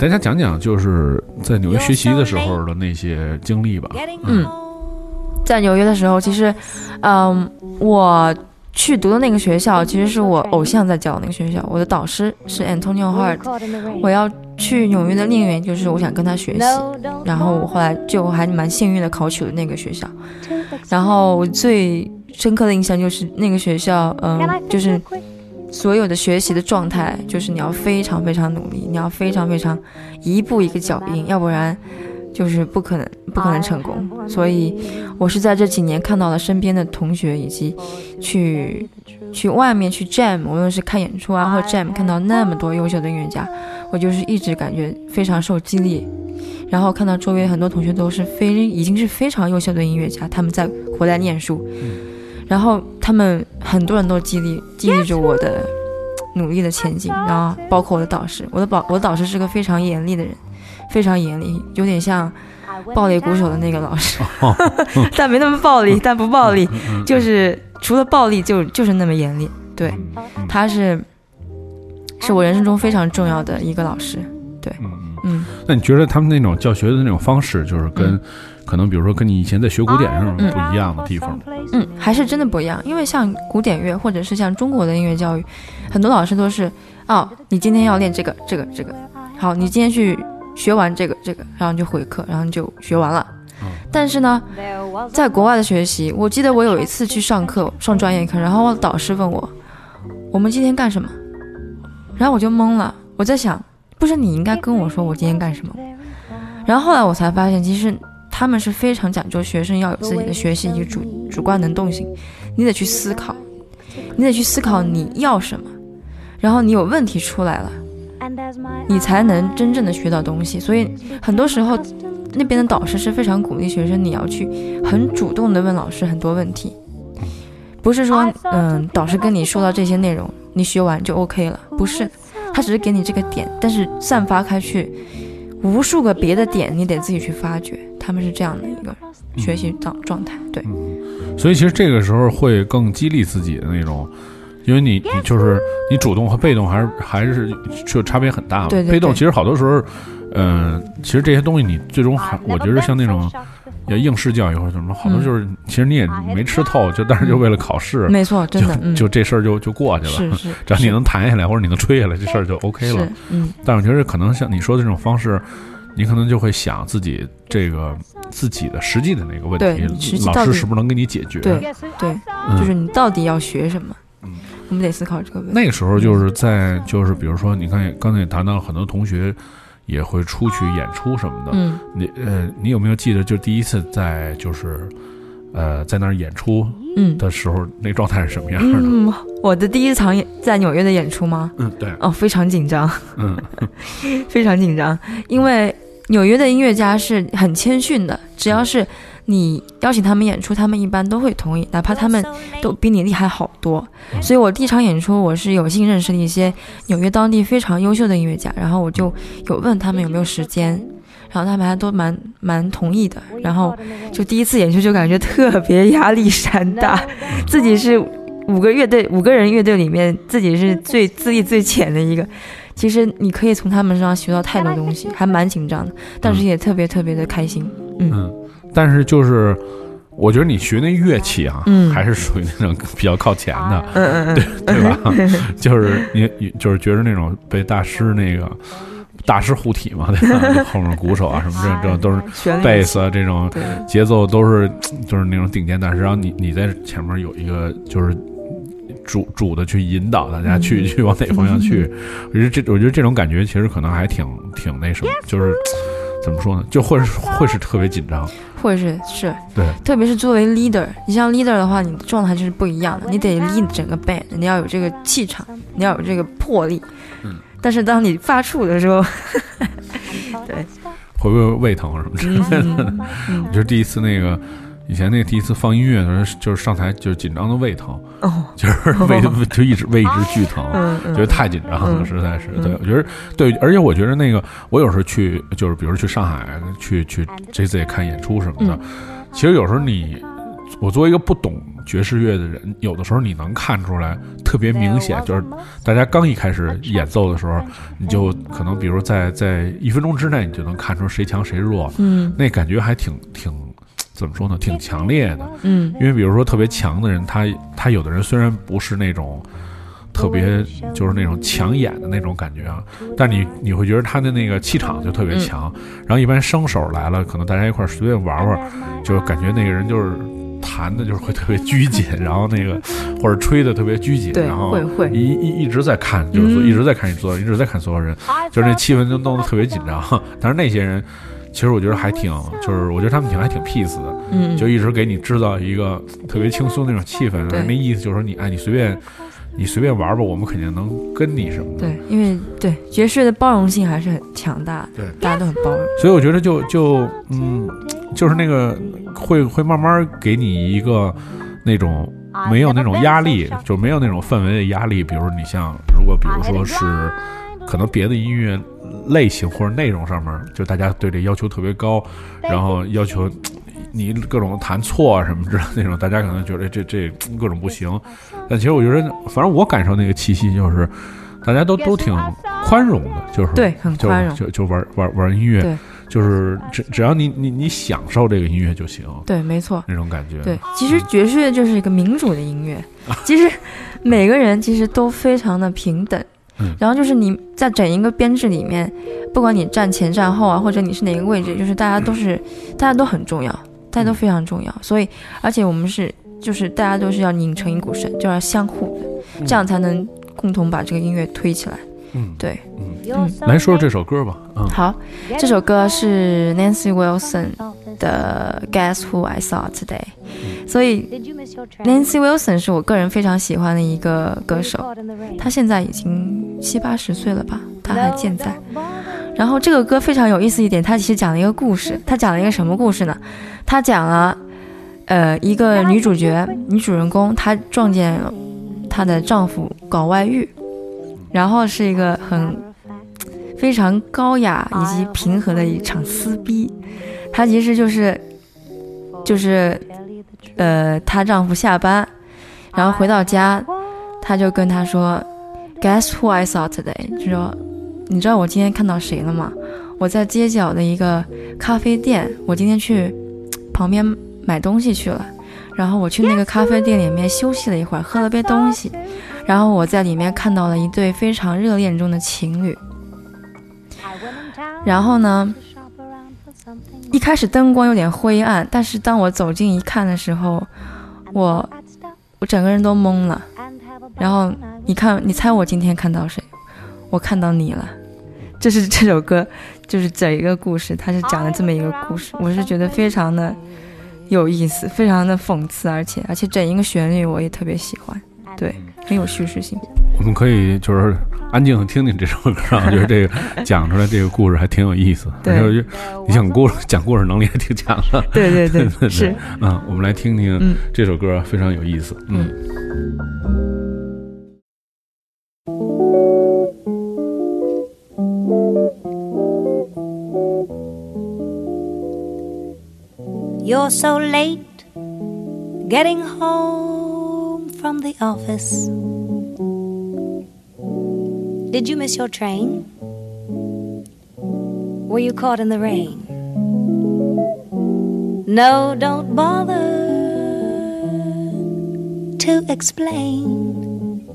大家讲讲，就是在纽约学习的时候的那些经历吧。嗯，在纽约的时候，其实，嗯，我去读的那个学校，其实是我偶像在教的那个学校。我的导师是 Antonio Hart。我要去纽约的另一个原因就是我想跟他学习，然后我后来就还蛮幸运的考取了那个学校。然后我最深刻的印象就是那个学校，嗯，就是所有的学习的状态，就是你要非常非常努力，你要非常非常一步一个脚印，要不然就是不可能不可能成功。所以我是在这几年看到了身边的同学以及去去外面去 jam，无论是看演出啊或者 jam，看到那么多优秀的音乐家，我就是一直感觉非常受激励。然后看到周围很多同学都是非已经是非常优秀的音乐家，他们在回来念书，然后他们很多人都激励激励着我的努力的前进，然后包括我的导师，我的导我的导师是个非常严厉的人，非常严厉，有点像暴力鼓手的那个老师，但没那么暴力，但不暴力，就是除了暴力就就是那么严厉，对，他是是我人生中非常重要的一个老师，对，嗯。那你觉得他们那种教学的那种方式，就是跟、可能比如说跟你以前在学古典上不一样的地方？嗯，还是真的不一样，因为像古典乐或者是像中国的音乐教育，很多老师都是，哦，你今天要练这个这个这个，好，你今天去学完这个这个，然后你就回课，然后你就学完了。但是呢，在国外的学习，我记得我有一次去上课，上专业课，然后我导师问我，我们今天干什么？然后我就懵了，我在想，不是你应该跟我说我今天干什么？然后后来我才发现，其实他们是非常讲究学生要有自己的学习一个主主观能动性，你得去思考，你得去思考你要什么，然后你有问题出来了，你才能真正的学到东西。所以很多时候，那边的导师是非常鼓励学生你要去很主动的问老师很多问题，不是说嗯导师跟你说到这些内容，你学完就 OK 了，不是，他只是给你这个点，但是散发开去。无数个别的点，你得自己去发掘。他们是这样的一个学习状状态，对。所以其实这个时候会更激励自己的那种，因为你你就是你主动和被动还是还是就差别很大嘛。对对对被动其实好多时候，嗯、其实这些东西你最终还我觉得像那种要应试教育或者什么，好多就是、其实你也没吃透，就但是就为了考试，没错，真的，嗯，就就这事儿就就过去了。是是，只要你能弹下来或者你能吹下来，这事儿就 OK 了。，嗯，但我觉得可能像你说的这种方式，你可能就会想自己这个自己的实际的那个问题，老师是不是能给你解决？对对，嗯就是你到底要学什么？嗯我们得思考这个问题。那个时候就是在就是比如说，你看刚才也谈到了很多同学也会出去演出什么的，嗯，你呃，你有没有记得就第一次在就是呃在那儿演出嗯。的时候，那状态是什么样的？嗯，我的第一场演在纽约的演出吗？嗯，对，哦，非常紧张，嗯。非常紧张，因为纽约的音乐家是很谦逊的，只要是你邀请他们演出，他们一般都会同意，哪怕他们都比你厉害好多。所以我第一场演出，我是有幸认识了一些纽约当地非常优秀的音乐家，然后我就有问他们有没有时间，然后他们还都蛮蛮同意的。然后就第一次演出就感觉特别压力山大，自己是五个乐队五个人乐队里面自己是最资历最浅的一个。其实你可以从他们身上学到太多东西，还蛮紧张的，但是也特别特别的开心。嗯，但是就是我觉得你学那乐器啊，嗯还是属于那种比较靠前的，嗯嗯嗯，对吧？就是你你就是觉得那种被大师那个大师护体嘛，对吧？后面鼓手啊什么这这都是贝斯啊这种，节奏都是就是那种顶尖大师，然后你你在前面有一个就是。主主的去引导大家去、去往哪方向去，我觉得这我觉得这种感觉其实可能还挺挺那什么，就是怎么说呢，就会是会是特别紧张，或者是是，对，特别是作为 leader，你像 leader 的话，你的状态就是不一样的，你得 lead 整个 band，你要有这个气场，你要有这个魄力。嗯。但是当你发怵的时候，对。会不会胃疼什么之类的？我觉得第一次那个以前那第一次放音乐的时候，就是上台就是紧张的胃疼，哦，就是胃 就一直胃一直剧疼。嗯嗯，觉得太紧张了，嗯实在是。嗯对，我觉得对，而且我觉得那个，我有时候去，就是比如去上海去去 J Z 看演出什么的，嗯其实有时候你，我作为一个不懂爵士乐的人，有的时候你能看出来，特别明显，就是大家刚一开始演奏的时候，你就可能比如在在一分钟之内，你就能看出谁强谁弱，嗯那感觉还挺挺。怎么说呢？挺强烈的，嗯因为比如说特别强的人，他他有的人虽然不是那种特别就是那种抢眼的那种感觉啊，但你你会觉得他的那个气场就特别强。然后一般生手来了，可能大家一块儿随便玩玩，就感觉那个人就是弹的就是会特别拘谨，然后那个或者吹的特别拘谨，然后会会一一一直在看，就是一直在看你所有人，一直在看所有人，就是那气氛就弄得特别紧张。但是那些人。其实我觉得还挺，就是我觉得他们挺还挺 peace 的，嗯，就一直给你制造一个特别轻松那种气氛，对那意思就是说你哎，你随便你随便玩吧，我们肯定能跟你什么的。对，因为对爵士的包容性还是很强大的，对大家都很包容。所以我觉得就就嗯，就是那个会会慢慢给你一个那种没有那种压力，就没有那种氛围的压力。比如你像如果比如说是可能别的音乐类型或者内容上面，就大家对这要求特别高，然后要求你各种弹错啊什么之类的那种，大家可能觉得这这各种不行。但其实我觉得，反正我感受那个气息就是，大家都都挺宽容的，就是对很就宽容就就玩玩玩音乐对，就是只只要你你你享受这个音乐就行，对，没错。那种感觉。对，其实爵士乐就是一个民主的音乐，其实每个人其实都非常的平等。嗯然后就是你在整一个编制里面，不管你站前站后啊，或者你是哪个位置，就是大家都是大家都很重要，大家都非常重要。所以，而且我们是就是大家都是要拧成一股绳，就要相互的，这样才能共同把这个音乐推起来。嗯，对，嗯，嗯，来说说这首歌吧。嗯，好，这首歌是 Nancy Wilson 的《Guess Who I Saw Today》，所以 Nancy Wilson 是我个人非常喜欢的一个歌手，她现在已经七八十岁了吧，她还健在。然后这个歌非常有意思一点，它其实讲了一个故事，它讲了一个什么故事呢？它讲了，呃，一个女主角，女主人公，她撞见她的丈夫搞外遇，然后是一个很非常高雅以及平和的一场撕逼。她其实就是就是呃，她丈夫下班，然后回到家，她就跟他说：“Guess who I saw today？” 就说你知道我今天看到谁了吗？我在街角的一个咖啡店，我今天去旁边买东西去了。然后我去那个咖啡店里面休息了一会儿，喝了杯东西，然后我在里面看到了一对非常热恋中的情侣。然后呢，一开始灯光有点灰暗，但是当我走近一看的时候，我我整个人都懵了。然后你看，你猜我今天看到谁？我看到你了。这是这首歌，就是整一个故事，它是讲的这么一个故事，我是觉得非常的有意思，非常的讽刺，而且而且整一个旋律我也特别喜欢，对，很有叙事性。我们可以就是安静的听听这首歌，我觉得这个 讲出来这个故事还挺有意思。对我觉得你讲故事讲故事能力还挺强的。对对对 对是，嗯，我们来听听嗯这首歌，非常有意思。嗯，You're so late getting home from the office. Did you miss your train? Were you caught in the rain? No, don't bother to explain.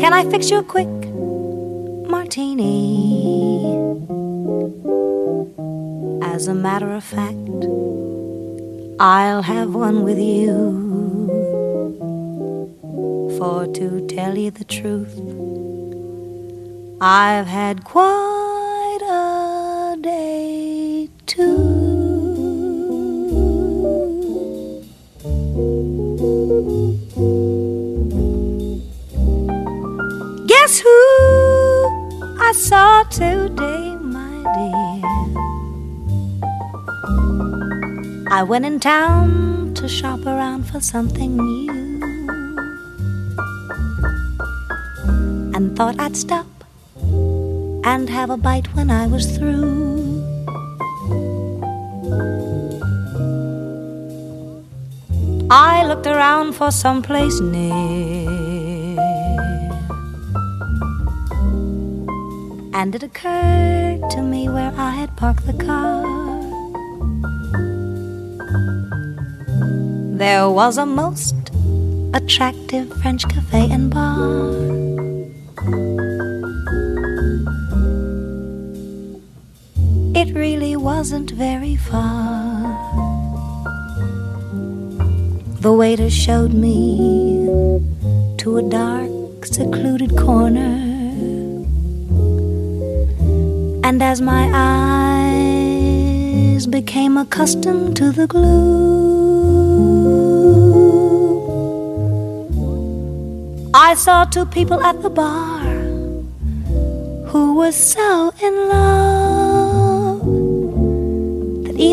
Can I fix you a quick martini? As a matter of fact, I'll have one with you. For to tell you the truth, I've had quite a day too. Guess who I saw today, my dear? I went in town to shop around for something new thought I'd stop and have a bite when I was through. I looked around for some place near. And it occurred to me where I had parked the car. There was a most attractive French cafe and bar. Wasn't very far. The waiter showed me to a dark, secluded corner. And as my eyes became accustomed to the gloom, I saw two people at the bar who were so in love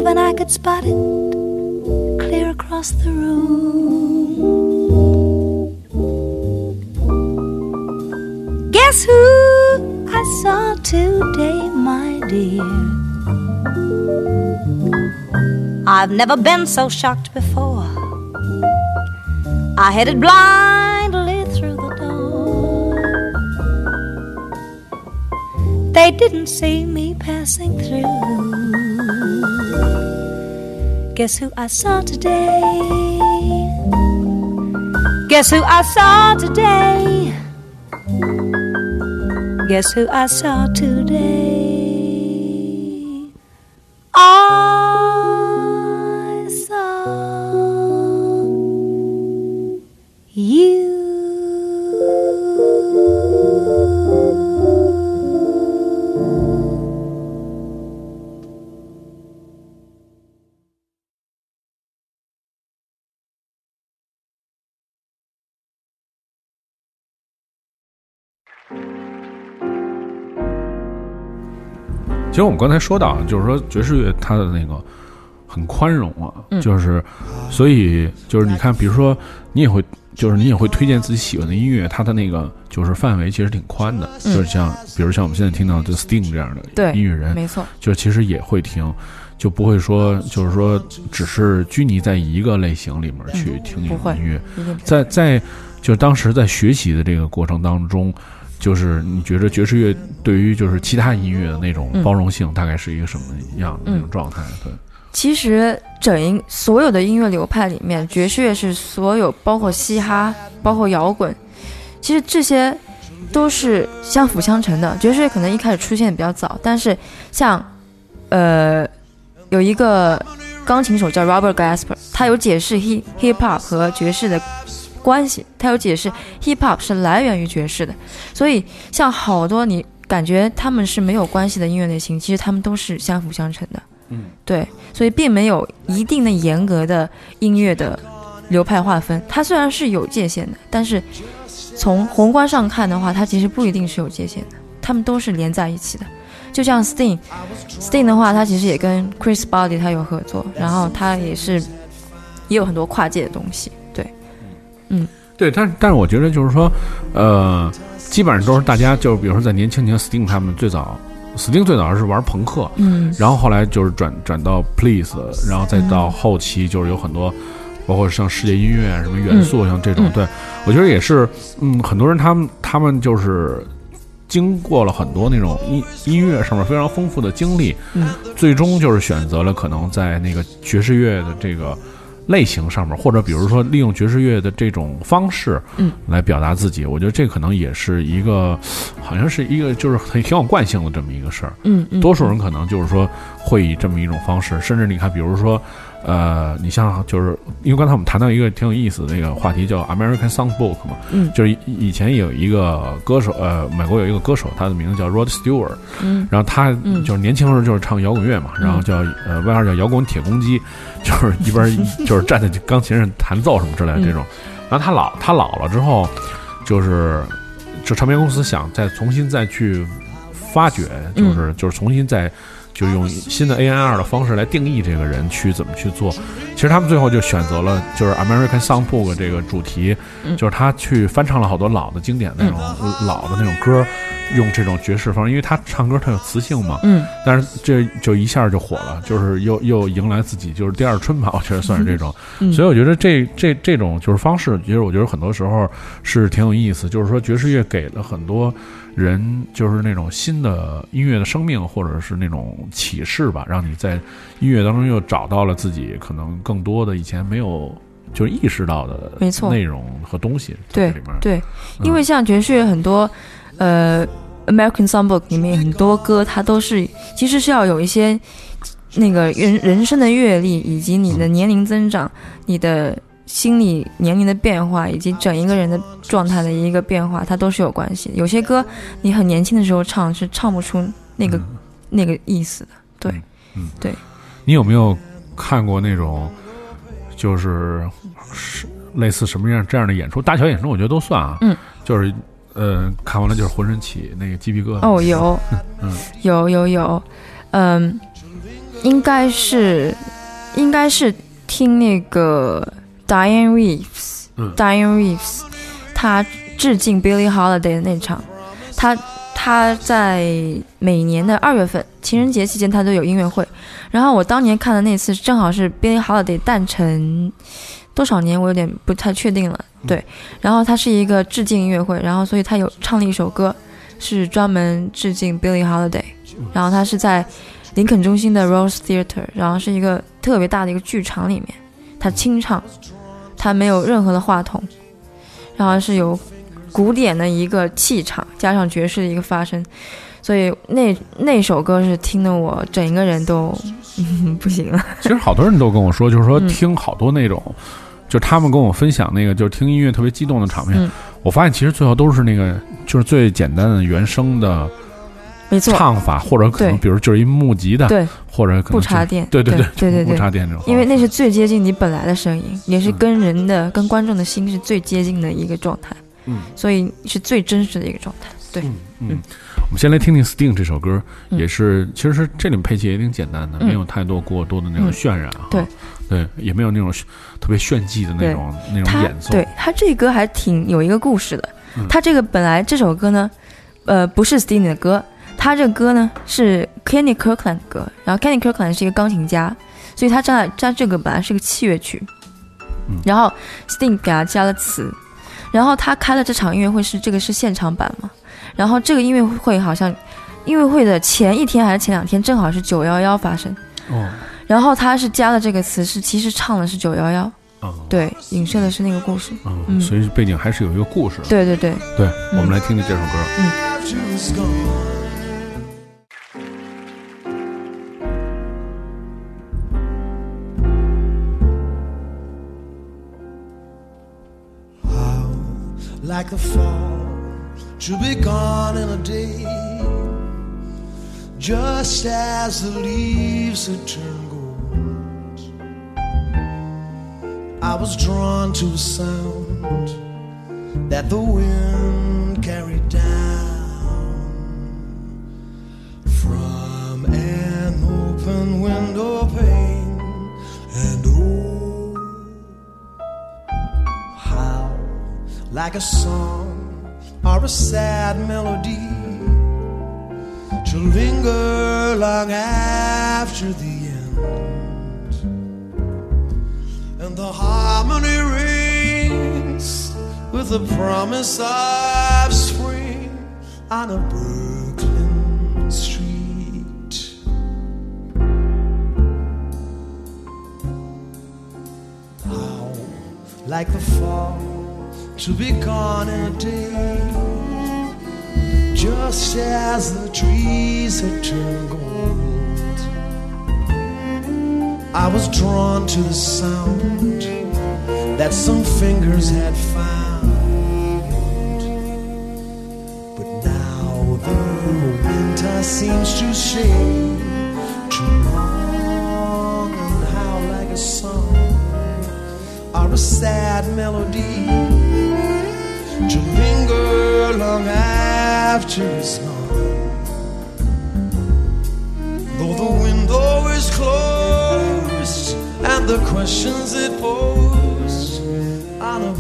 even I could spot it clear across the room. Guess who I saw today, my dear? I've never been so shocked before. I headed blindly through the door. They didn't see me passing through. Guess who I saw today? Guess who I saw today? Guess who I saw today? 其实我们刚才说到，就是说爵士乐它的那个很宽容啊，嗯就是所以就是你看，比如说你也会，就是你也会推荐自己喜欢的音乐，它的那个就是范围其实挺宽的，嗯就是像比如像我们现在听到的 Sting 这样的音乐人，没错，就其实也会听，就不会说就是说只是拘泥在一个类型里面去听音乐，在在就当时在学习的这个过程当中，就是你觉得爵士乐对于就是其他音乐的那种嗯包容性，大概是一个什么样的那种嗯状态？对，其实整一所有的音乐流派里面，爵士乐是所有包括嘻哈、包括摇滚，其实这些都是相辅相成的。爵士乐可能一开始出现的比较早，但是像呃有一个钢琴手叫 Robert Gasper，他有解释 hip hip hop 和爵士的关系，他有解释 hip hop 是来源于爵士的，所以像好多你感觉他们是没有关系的音乐类型，其实他们都是相辅相成的。嗯，对，所以并没有一定的严格的音乐的流派划分，它虽然是有界限的，但是从宏观上看的话，它其实不一定是有界限的，他们都是连在一起的。就像 Sting，Sting 的话，他其实也跟 Chris Body 他有合作，然后他也是也有很多跨界的东西。对，对，但是但是我觉得就是说，呃，基本上都是大家就是比如说在年轻，年 Sting 他们最早，Sting 最早是玩朋克，嗯然后后来就是转转到 Please，然后再到后期就是有很多，包括像世界音乐啊什么元素，像这种，嗯对我觉得也是，嗯，很多人他们他们就是经过了很多那种音音乐上面非常丰富的经历，嗯，最终就是选择了可能在那个爵士乐的这个。类型上面，或者比如说利用爵士乐的这种方式，嗯，来表达自己，我觉得这可能也是一个，好像是一个就是很挺有惯性的这么一个事儿。嗯嗯，多数人可能就是说会以这么一种方式，甚至你看，比如说，呃，你像就是因为刚才我们谈到一个挺有意思的那个话题，叫 American Songbook 嘛，嗯。就是以以前有一个歌手，呃，美国有一个歌手，他的名字叫 Rod Stewart，嗯。然后他嗯就是年轻时候就是唱摇滚乐嘛，然后叫呃外号叫摇滚铁公鸡，就是一边就是站在钢琴上弹奏什么之类的这种，然后他老他老了之后，就是就唱片公司想再重新再去发掘，就是、就是重新再就用新的 A N R 的方式来定义这个人去怎么去做。其实他们最后就选择了就是 American Songbook 这个主题，嗯就是他去翻唱了好多老的经典那种、老的那种歌，用这种爵士方式，因为他唱歌他有磁性嘛，嗯但是这就一下就火了，就是又又迎来自己就是第二春吧，我觉得算是这种。嗯所以我觉得这这这种就是方式，其实我觉得很多时候是挺有意思。就是说爵士乐给了很多人就是那种新的音乐的生命，或者是那种启示吧，让你在音乐当中又找到了自己可能更多的以前没有就是意识到的没错。内容和东西。对里面。对，嗯。因为像爵士乐很多，呃，American Songbook 里面很多歌，它都是其实是要有一些那个人人生的阅历，以及你的年龄增长，你的心理年龄的变化，以及整一个人的状态的一个变化，它都是有关系的。有些歌你很年轻的时候唱是唱不出那个、那个意思的。对，嗯对，你有没有看过那种就是是类似什么样这样的演出？大小演出我觉得都算啊。嗯，就是呃，看完了就是浑身起那个鸡皮疙瘩。哦，有嗯，有有有，嗯，应该是应该是听那个 Diane Reeves，嗯 Diane Reeves，他致敬 Billie Holiday 的那场，他他在每年的二月份情人节期间，他都有音乐会。然后我当年看的那次正好是 Billie Holiday 诞辰多少年，我有点不太确定了。对，然后它是一个致敬音乐会，然后所以他有唱了一首歌，是专门致敬 Billie Holiday。然后他是在林肯中心的 Rose Theater，然后是一个特别大的一个剧场里面，他清唱，他没有任何的话筒，然后是有古典的一个气场，加上爵士的一个发声，所以那那首歌是听得我整个人都、嗯、不行了。其实好多人都跟我说，就是说嗯听好多那种，就他们跟我分享那个，就是听音乐特别激动的场面。嗯我发现其实最后都是那个，就是最简单的原声的没错，唱法，或者可能比如就是一木吉的，对，或者可能就不插电，对对对对对对不插电这种，因为那是最接近你本来的声音，也是嗯。跟人的、跟观众的心是最接近的一个状态，嗯。所以是最真实的一个状态。对，嗯我们先来听听 Sting 这首歌，嗯。也是其实是这里面配器也挺简单的，嗯。没有太多过多的那种嗯渲染哈，对。对，也没有那种特别炫技的那种那种演奏，对他这歌还挺有一个故事的。嗯。他这个本来这首歌呢，呃，不是 Sting 的歌，他这个歌呢是 Kenny Kirkland 的歌，然后 Kenny Kirkland 是一个钢琴家，所以他这他这个本来是个器乐曲，嗯。然后 Sting 给他加了词，然后他开了这场音乐会是这个是现场版嘛，然后这个音乐会好像音乐会的前一天还是前两天正好是九幺幺发生，哦。然后他是加了这个词是其实唱的是九幺幺，哦。对，影射的是那个故事，嗯，嗯。所以背景还是有一个故事的，对对对。对，我们来听听这首歌。I like the fall to be gone in a day, just as the leaves had turned gold. I was drawn to a sound that the wind carried down like a song or a sad melody to linger long after the end, and the harmony rings with the promise of spring on a Brooklyn street. How, like the fall, to be gone a day, just as the trees had turned gold. I was drawn to the sound that some fingers had found. But now the winter seems to stay too long and how like a song or a sad melody to linger long after it's gone. Though the window is closed and the questions it posed on a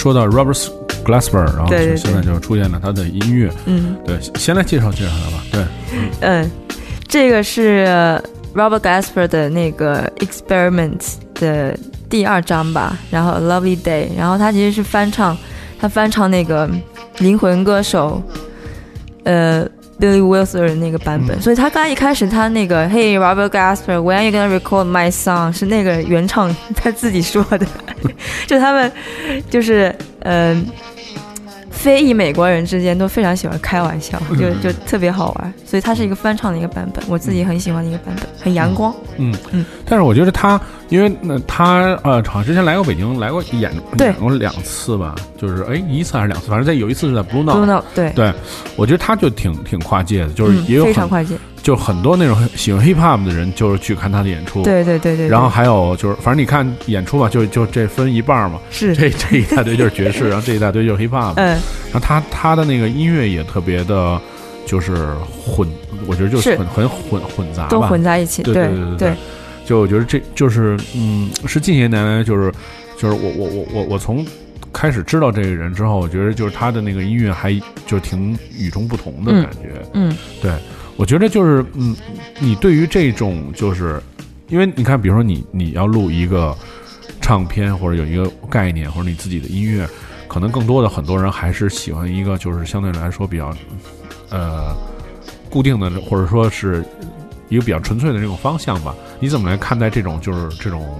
说到 Robert Glasper，然后现在就出现了他的音乐。嗯对，先来介绍介绍他吧。对，嗯，这个是 Robert Glasper 的那个 Experiment 的第二章吧，然后 Lovely Day，然后他其实是翻唱，他翻唱那个灵魂歌手，呃。Billy Wilson 的那个版本，所以他刚才一开始他那个 Hey Robert Glasper，When are you gonna record my song？是那个原唱他自己说的，就他们就是嗯、非裔美国人之间都非常喜欢开玩笑，就就特别好玩，所以它是一个翻唱的一个版本，我自己很喜欢的一个版本，很阳光。嗯。嗯。但是我觉得他，因为那他呃，好像之前来过北京，来过演演过两次吧，就是哎一次还是两次，反正在有一次是在 Blue Blue Note。Note 对，对，我觉得他就挺挺跨界的，就是嗯也有很、非常跨界，就很多那种喜欢 hip hop 的人，就是去看他的演出。。对对对对。然后还有就是，反正你看演出嘛，就就这分一半儿嘛，是这这一大堆就是爵士，然后这一大堆就是 hip hop。嗯然后他他的那个音乐也特别的，就是混，我觉得就是是很很混混杂吧，都混在一起，对对对对对就我觉得这就是嗯，是近些年来就是就是我我我我我从开始知道这个人之后，我觉得就是他的那个音乐还就挺与众不同的嗯感觉。嗯对，我觉得就是嗯，你对于这种就是，因为你看，比如说你你要录一个唱片或者有一个概念或者你自己的音乐，可能更多的很多人还是喜欢一个就是相对来说比较呃固定的或者说是一个比较纯粹的这种方向吧。你怎么来看待这种就是这种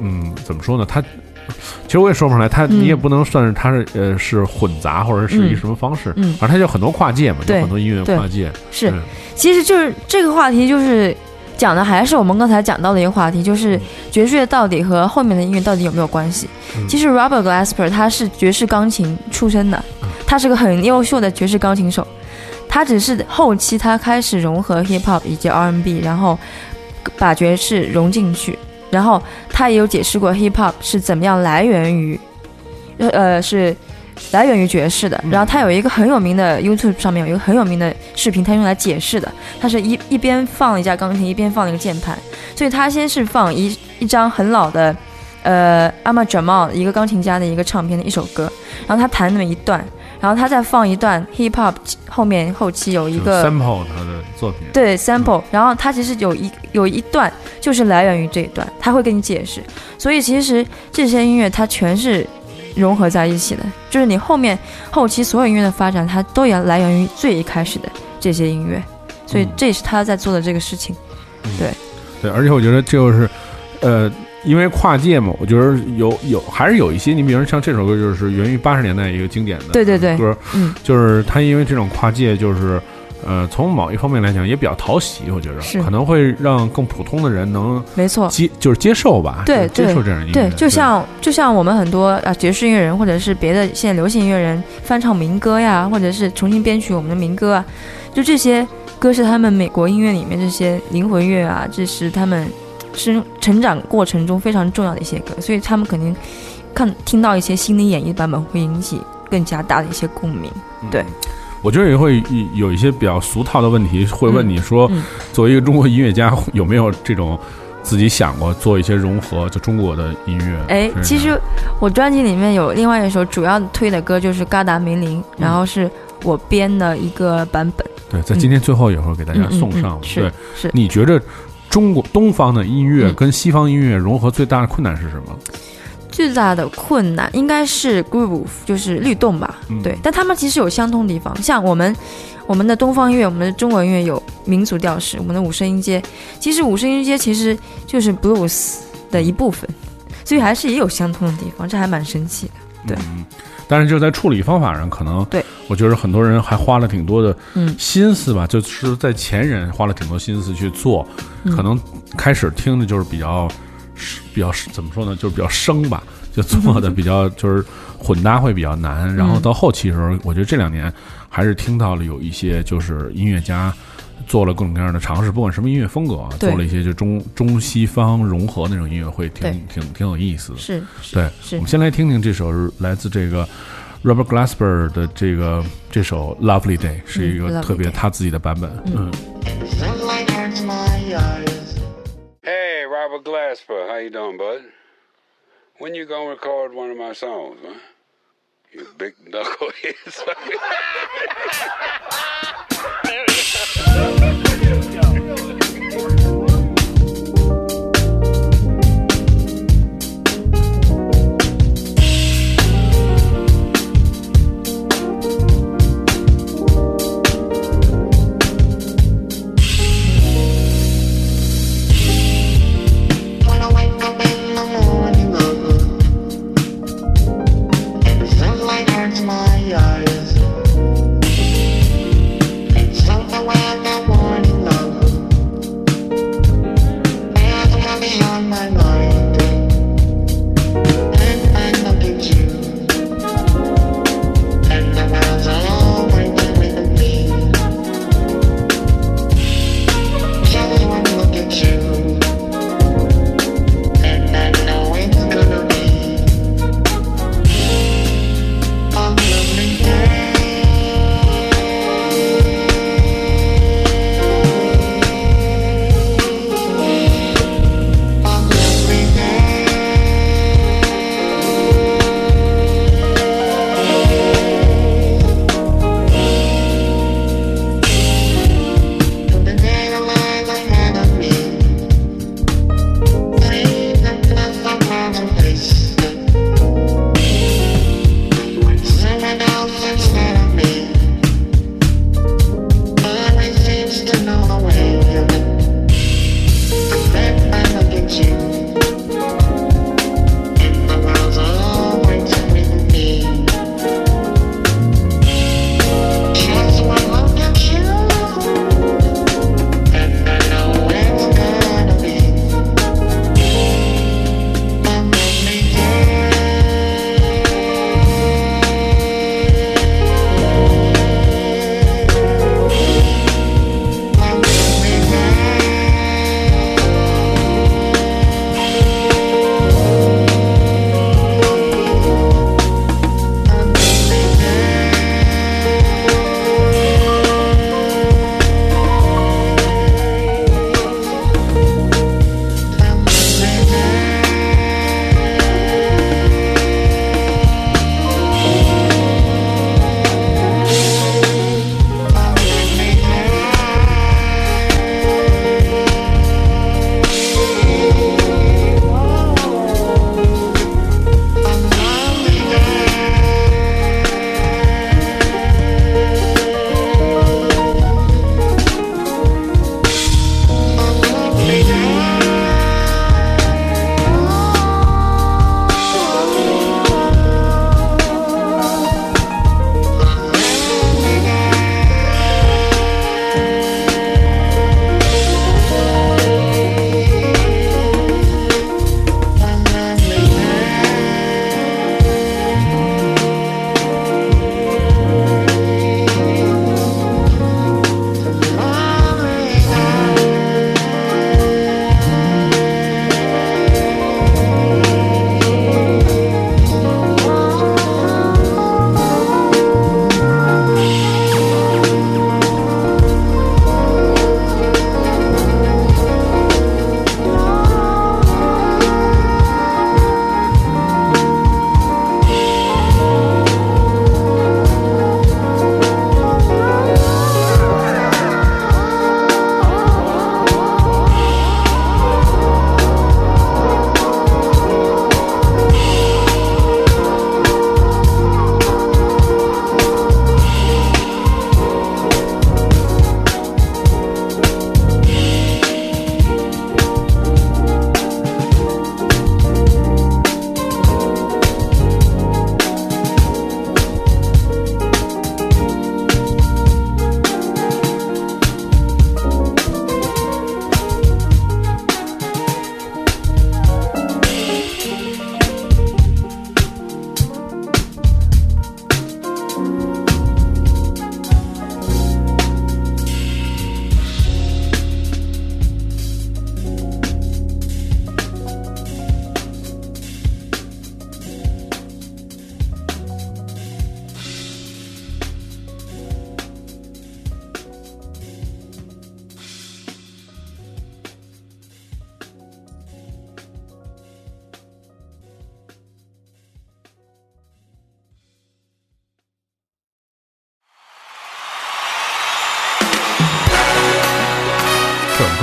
嗯怎么说呢？它其实我也说不上来，它嗯你也不能算是它是呃是混杂或者是一嗯什么方式，嗯反正它就很多跨界嘛，有很多音乐跨界，是，其实就是这个话题，就是讲的还是我们刚才讲到的一个话题，就是爵士乐到底和后面的音乐到底有没有关系？嗯其实 Robert Glasper 他是爵士钢琴出身的，他是个很优秀的爵士钢琴手，他只是后期他开始融合 hip hop 以及 R&B，然后把爵士融进去，然后他也有解释过 hip hop 是怎么样来源于，呃呃是。来源于爵士的，然后他有一个很有名的 YouTube 上面有一个很有名的视频，他用来解释的。他是一一边放了一架钢琴，一边放了一个键盘，所以他先是放一一张很老的，呃，Ahmad Jamal 一个钢琴家的一个唱片的一首歌，然后他弹那么一段，然后他再放一段 hip hop 后面后期有一个 sample 他的作品，对 sample，然后他其实有一有一段就是来源于这一段，他会跟你解释，所以其实这些音乐它全是融合在一起的，就是你后面后期所有音乐的发展，它都要来源于最一开始的这些音乐，所以嗯。这也是他在做的这个事情。对。对，而且我觉得就是，呃，因为跨界嘛，我觉得有有还是有一些，你比如像这首歌，就是源于八十年代一个经典的对对对。歌，嗯，就是它因为这种跨界，就是呃，从某一方面来讲也比较讨喜，我觉得可能会让更普通的人能没错。接就是接受吧，对接受这样的音乐，对，就像就像我们很多啊爵士音乐人，或者是别的现在流行音乐人翻唱民歌呀，或者是重新编曲我们的民歌啊，就这些歌是他们美国音乐里面这些灵魂乐啊，这是他们生成长过程中非常重要的一些歌，所以他们肯定看听到一些新的演绎版本会引起更加大的一些共鸣。对嗯我觉得也会有一些比较俗套的问题，会问你说，嗯作为一个中国音乐家，有没有这种自己想过做一些融合，就中国的音乐？哎，其实我专辑里面有另外一首主要推的歌就是《嘎达梅林》，然后是我编的一个版本。对，在今天最后也会给大家送上。是对，是你觉着中国东方的音乐嗯跟西方音乐融合最大的困难是什么？最大的困难应该是 groove，就是律动吧。嗯对，但他们其实有相通地方，像我们我们的东方音乐，我们的中国音乐有民族调式，我们的五声音阶，其实五声音阶其实就是 blues 的一部分，所以还是也有相通的地方，这还蛮神奇的。对嗯，但是就在处理方法上，可能对，我觉得很多人还花了挺多的嗯。心思吧，就是在前人花了挺多心思去做，嗯。可能开始听的就是比较比较怎么说呢，就是比较生吧，就做的比较就是混搭会比较难，然后到后期的时候，我觉得这两年还是听到了有一些就是音乐家。做了各种各样的尝试，不管什么音乐风格啊，做了一些就中中西方融合那种音乐会挺挺挺有意思的。是是对，我们先来听听这首来自这个 Robert Glasper 的这个这首 Lovely Day，是一嗯个 Lovely 特别 Day 他自己的版本。嗯 Sunlight hurts my eyes. Hey, Robert Glasper, how you doing, bud? When you gonna record one of my songs, huh? You big knucklehead. I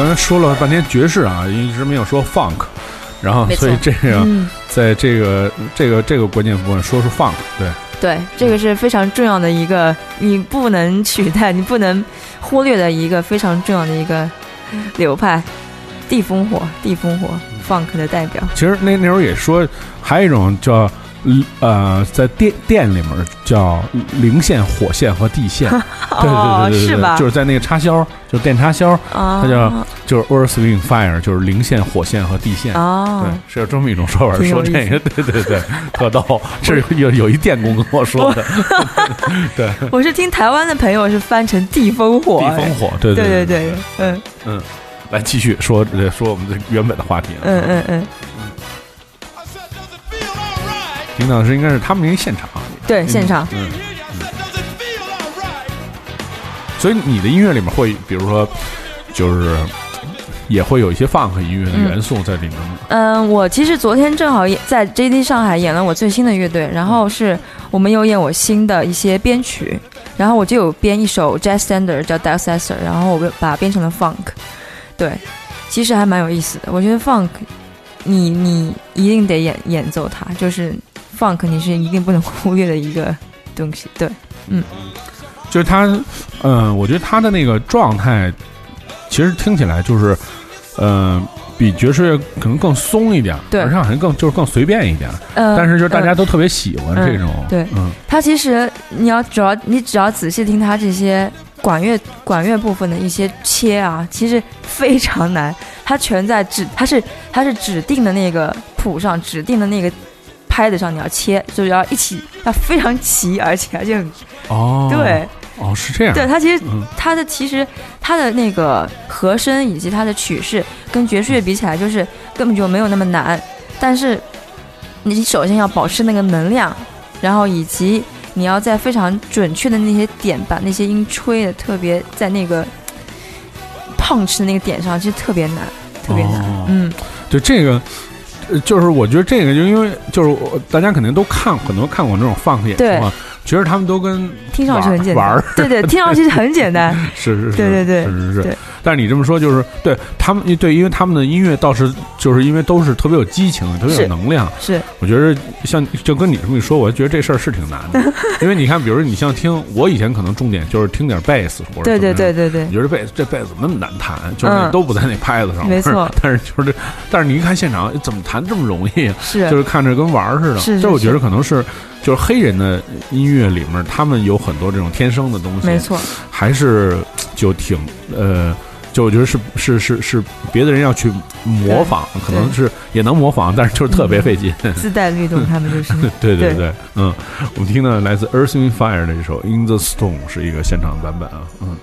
刚才说了半天爵士啊，一直没有说 funk，然后所以这个、嗯，在这个这个这个关键部分说是 funk，对，对，这个是非常重要的一个，你不能取代，你不能忽略的一个非常重要的一个流派，地烽火，地烽火，funk 的代表。其实那那时候也说，还有一种叫呃，在电电里面叫零线、火线和地线，对对哦，对对是吧？就是在那个插销，就是电插销，啊，它叫就是 Earth, Wind, Fire，就是零线、火线和地线。哦对，，是有这么一种说法，说这个，对对对，特逗，是有有一电工跟我说的，对，我是听台湾的朋友是翻成地风火，地风火，对对对对对，嗯嗯，来继续说呃说我们这原本的话题啊，嗯嗯嗯，听到的是应该是他们那个现场，对，现场嗯，所以你的音乐里面会，比如说，就是也会有一些 funk 音乐的元素在里面吗？嗯，我其实昨天正好也在 JD 上海演了我最新的乐队，然后是我们有演我新的一些编曲，然后我就有编一首 jazz standard 叫 Dark s e s s o r 然后我把它编成了 funk，对，其实还蛮有意思的。我觉得 funk，你你一定得演演奏它，就是 funk 你是一定不能忽略的一个东西，对，嗯。就是他，嗯、我觉得他的那个状态，其实听起来就是，嗯、比爵士乐可能更松一点，对而且好像更就是更随便一点，呃，但是就是大家呃都特别喜欢嗯这种，对嗯，他其实你要主要你只要仔细听他这些管乐管乐部分的一些切啊，其实非常难，它全在指它是它是指定的那个谱上指定的那个拍子上你要切，就是要一起要非常齐，而且而且很哦，对哦，是这样，对，它其实嗯它的其实它的那个和声以及它的曲式跟爵士乐比起来，就是根本就没有那么难。但是你首先要保持那个能量，然后以及你要在非常准确的那些点把那些音吹的特别在那个 punch 的那个点上，其实特别难，特别难。哦嗯，就这个。呃就是我觉得这个，就因为就是大家肯定都看很多看过这种演出嘛，觉得他们都跟听上去很简单玩儿，对对，听上去很简单。是是是，对对对是是是对。但是你这么说，就是对他们，对，因为他们的音乐倒是就是因为都是特别有激情，特别有能量。是，我觉得像就跟你这么一说，我就觉得这事儿是挺难的。因为你看，比如你像听我以前可能重点就是听点贝斯或者对对怎么样对对对你，觉得贝斯这贝斯怎么那么难弹？就是都不在那拍子上，没错。但是就是这，但是你一看现场，怎么弹这么容易啊？是就是看着跟玩儿似的。是是这我觉得可能是就是黑人的音乐里面，他们有很多这种天生的东西。没错，还是就挺呃，就我觉得是是是是别的人要去模仿，可能是也能模仿，但是就是特别费劲。自带律动，他们就是。对对对。对，嗯，我们听到来自 Earth Wind Fire 的一首《In the Storm》是一个现场版本啊，嗯。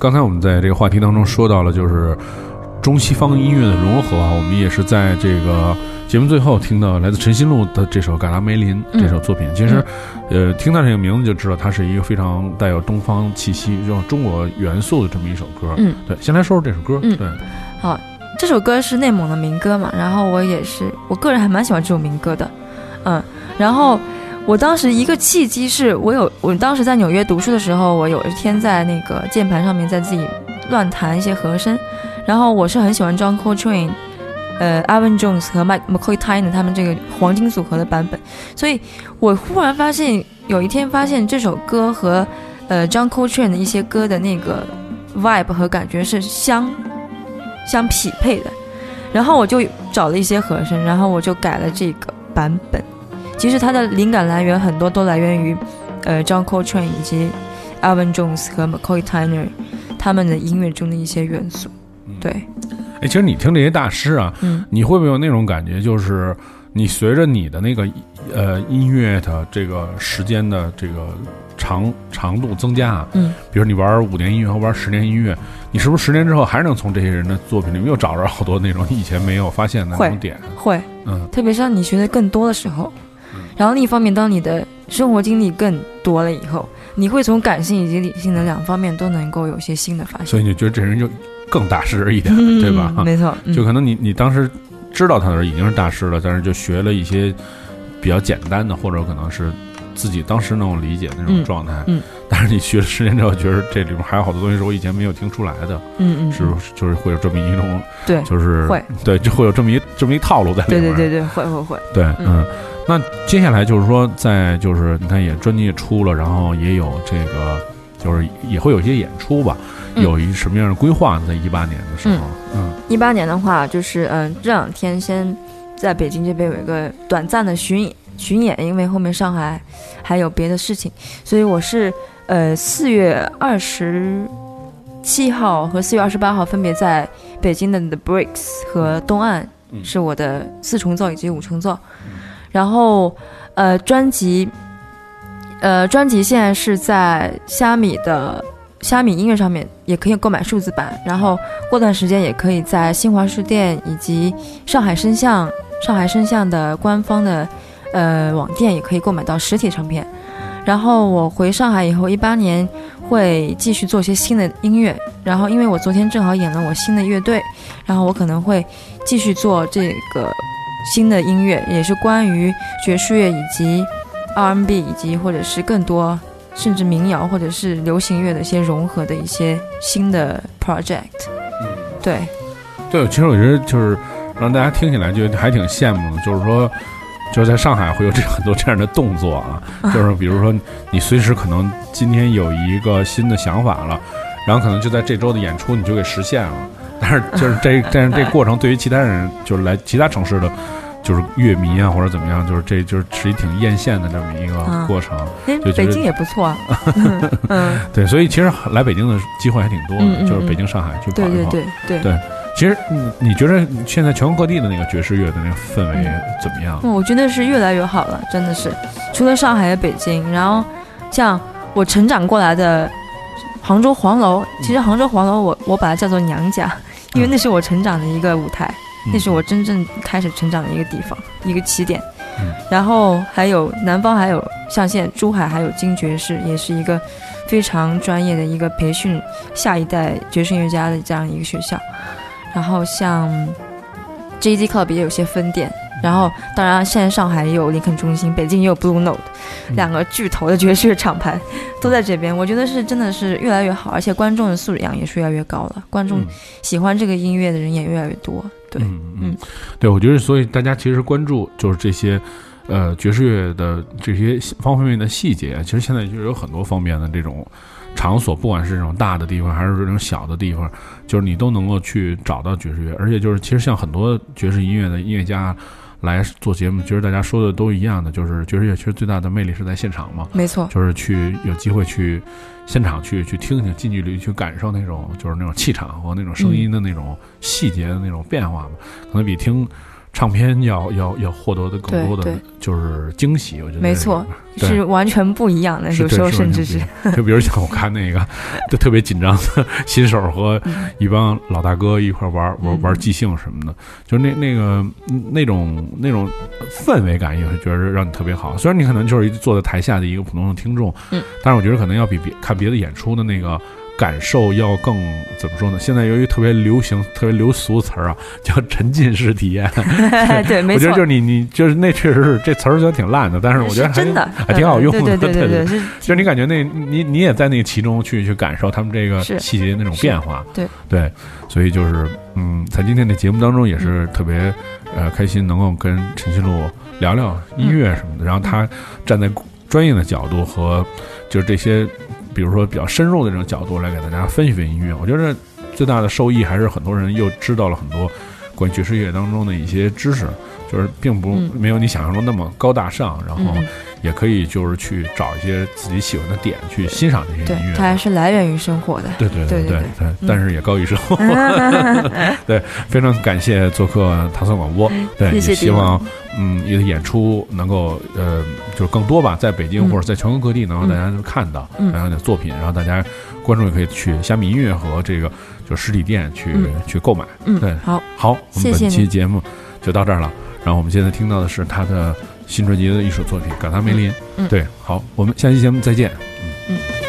刚才我们在这个话题当中说到了，就是中西方音乐的融合啊，我们也是在这个节目最后听到来自陈新路的这首《嘎达梅林》嗯这首作品。其实，呃，听到这个名字就知道它是一个非常带有东方气息、这种中国元素的这么一首歌。嗯，对，先来说说这首歌。嗯对，好，这首歌是内蒙的民歌嘛，然后我也是，我个人还蛮喜欢这首民歌的，嗯，然后我当时一个契机是我有，我当时在纽约读书的时候，我有一天在那个键盘上面在自己乱弹一些和声，然后我是很喜欢 John Coltrane。呃，Alvin Jones 和 Mike McCoy Tyner 他们这个黄金组合的版本，所以我忽然发现，有一天发现这首歌和呃 John Coltrane 的一些歌的那个 vibe 和感觉是相相匹配的，然后我就找了一些和声，然后我就改了这个版本。其实它的灵感来源很多都来源于，呃，John Coltrane 以及 Alvin Jones 和 McCoy Tyner 他们的音乐中的一些元素。对，哎，其实你听这些大师啊，嗯你会不会有那种感觉，就是你随着你的那个呃音乐的这个时间的这个长长度增加啊，嗯，比如你玩五年音乐和玩十年音乐，你是不是十年之后还是能从这些人的作品里面又找着好多那种你以前没有发现的那种会点？会，嗯特别是当你学的更多的时候，然后另一方面，当你的生活经历更多了以后，你会从感性以及理性的两方面都能够有一些新的发现，所以你觉得这人就更大师一点，嗯对吧？没错，嗯就可能你你当时知道他的时候已经是大师了，但是就学了一些比较简单的，或者可能是自己当时那种理解那种嗯状态。嗯但是你学了十年之后，觉得这里面还有好多东西是我以前没有听出来的，嗯嗯，是就是会有这么一种，对就是会对，就会有这么一这么一套路在里面。对对对对，会会会，对，嗯嗯。那接下来就是说，在就是你看也专辑也出了，然后也有这个就是也会有一些演出吧，嗯。有一什么样的规划呢？在一八年的时候，嗯。一八年的话，就是嗯、这两天先在北京这边有一个短暂的巡演巡演，因为后面上海还有别的事情，所以我是呃四月二十七号和四月二十八号分别在北京的 The Bricks 和东岸嗯。是我的四重奏以及五重奏，然后呃专辑呃专辑现在是在虾米的虾米音乐上面也可以购买数字版，然后过段时间也可以在新华书店以及上海声像上海声像的官方的呃网店也可以购买到实体唱片。然后我回上海以后，一八年会继续做些新的音乐。然后因为我昨天正好演了我新的乐队，然后我可能会继续做这个新的音乐，也是关于爵士乐以及 R&B 以及或者是更多甚至民谣或者是流行乐的一些融合的一些新的 project。对，对，其实我觉得就是让大家听起来就还挺羡慕的，就是说，就是在上海会有这很多这样的动作啊，就是比如说你随时可能今天有一个新的想法了，然后可能就在这周的演出你就给实现了，但是就是 这但是这过程对于其他人就是来其他城市的。就是乐迷啊，或者怎么样，就是这就是是一挺艳羡的这么一个嗯过程。北京也不错啊。嗯，对，所以其实来北京的机会还挺多的，就是北京、上海去跑对一跑。对对对。对其实你你觉得现在全国各地的那个爵士乐的那个氛围怎么样？嗯，我觉得是越来越好了，真的是。除了上海和北京，然后像我成长过来的杭州黄楼，其实杭州黄楼我我把它叫做娘家，因为那是我成长的一个舞台，嗯那是我真正开始成长的一个地方，一个起点。嗯然后还有南方，还有像现在珠海还有金爵士，也是一个非常专业的一个培训下一代爵士音乐家的这样一个学校。然后像 JZ Club 也有些分店，然后当然现在上海也有林肯中心，北京也有 Blue Note，、嗯 两个巨头的爵士乐厂牌都在这边。我觉得是真的是越来越好，而且观众的素养也是越来越高了，观众嗯喜欢这个音乐的人也越来越多。对，嗯嗯嗯，对，我觉得所以大家其实关注就是这些。呃，爵士乐的这些方方面面的细节，其实现在就是有很多方面的这种场所，不管是这种大的地方，还是这种小的地方，就是你都能够去找到爵士乐。而且就是，其实像很多爵士音乐的音乐家来做节目，其实大家说的都一样的，就是爵士乐其实最大的魅力是在现场嘛。没错，就是去有机会去现场去去听听，近距离去感受那种就是那种气场和那种声音的那种细节的那种变化嘛，可能比听唱片要要要获得的更多的就是惊喜，我觉得没错是完全不一样的，有时候甚至是。就比如像我看那个，就特别紧张的新手和一帮老大哥一块玩玩嗯。玩即兴什么的，就是那那个嗯那种那种氛围感，也会觉得让你特别好。虽然你可能就是一坐在台下的一个普通的听众，嗯，但是我觉得可能要比别看别的演出的那个。感受要更怎么说呢？现在由于特别流行、特别流俗词儿啊，叫沉浸式体验。对，没错我觉得就是，你你就是那确实是这词儿虽然挺烂的，但是我觉得还真的还挺好用的。对对对对就是你感觉那你你也在那个其中去去感受他们这个细节那种变化，对对，所以就是嗯，在今天的节目当中也是特别呃开心，能够跟陈新路聊聊音乐什么的，然后他站在专业的角度和就是这些比如说比较深入的这种角度来给大家分析分析音乐，我觉得最大的受益还是很多人又知道了很多关于爵士乐当中的一些知识。就是并不嗯没有你想象中那么高大上，然后嗯也可以就是去找一些自己喜欢的点去欣赏这些音乐，。它还是来源于生活的。对对对对对对，但是也高于生活。对，非常感谢做客唐宋广播。对，也希望嗯你的演出能够呃就是更多吧，在北京嗯或者在全国各地能让大家都看到，嗯然后你的作品，然后大家观众也可以去虾米音乐和这个就实体店去嗯去购买。嗯，对，好，好，我们本期节目就到这儿了。然后我们现在听到的是他的新专辑的一首作品《感叹梅林》。嗯，对，好，我们下期节目再见。嗯嗯。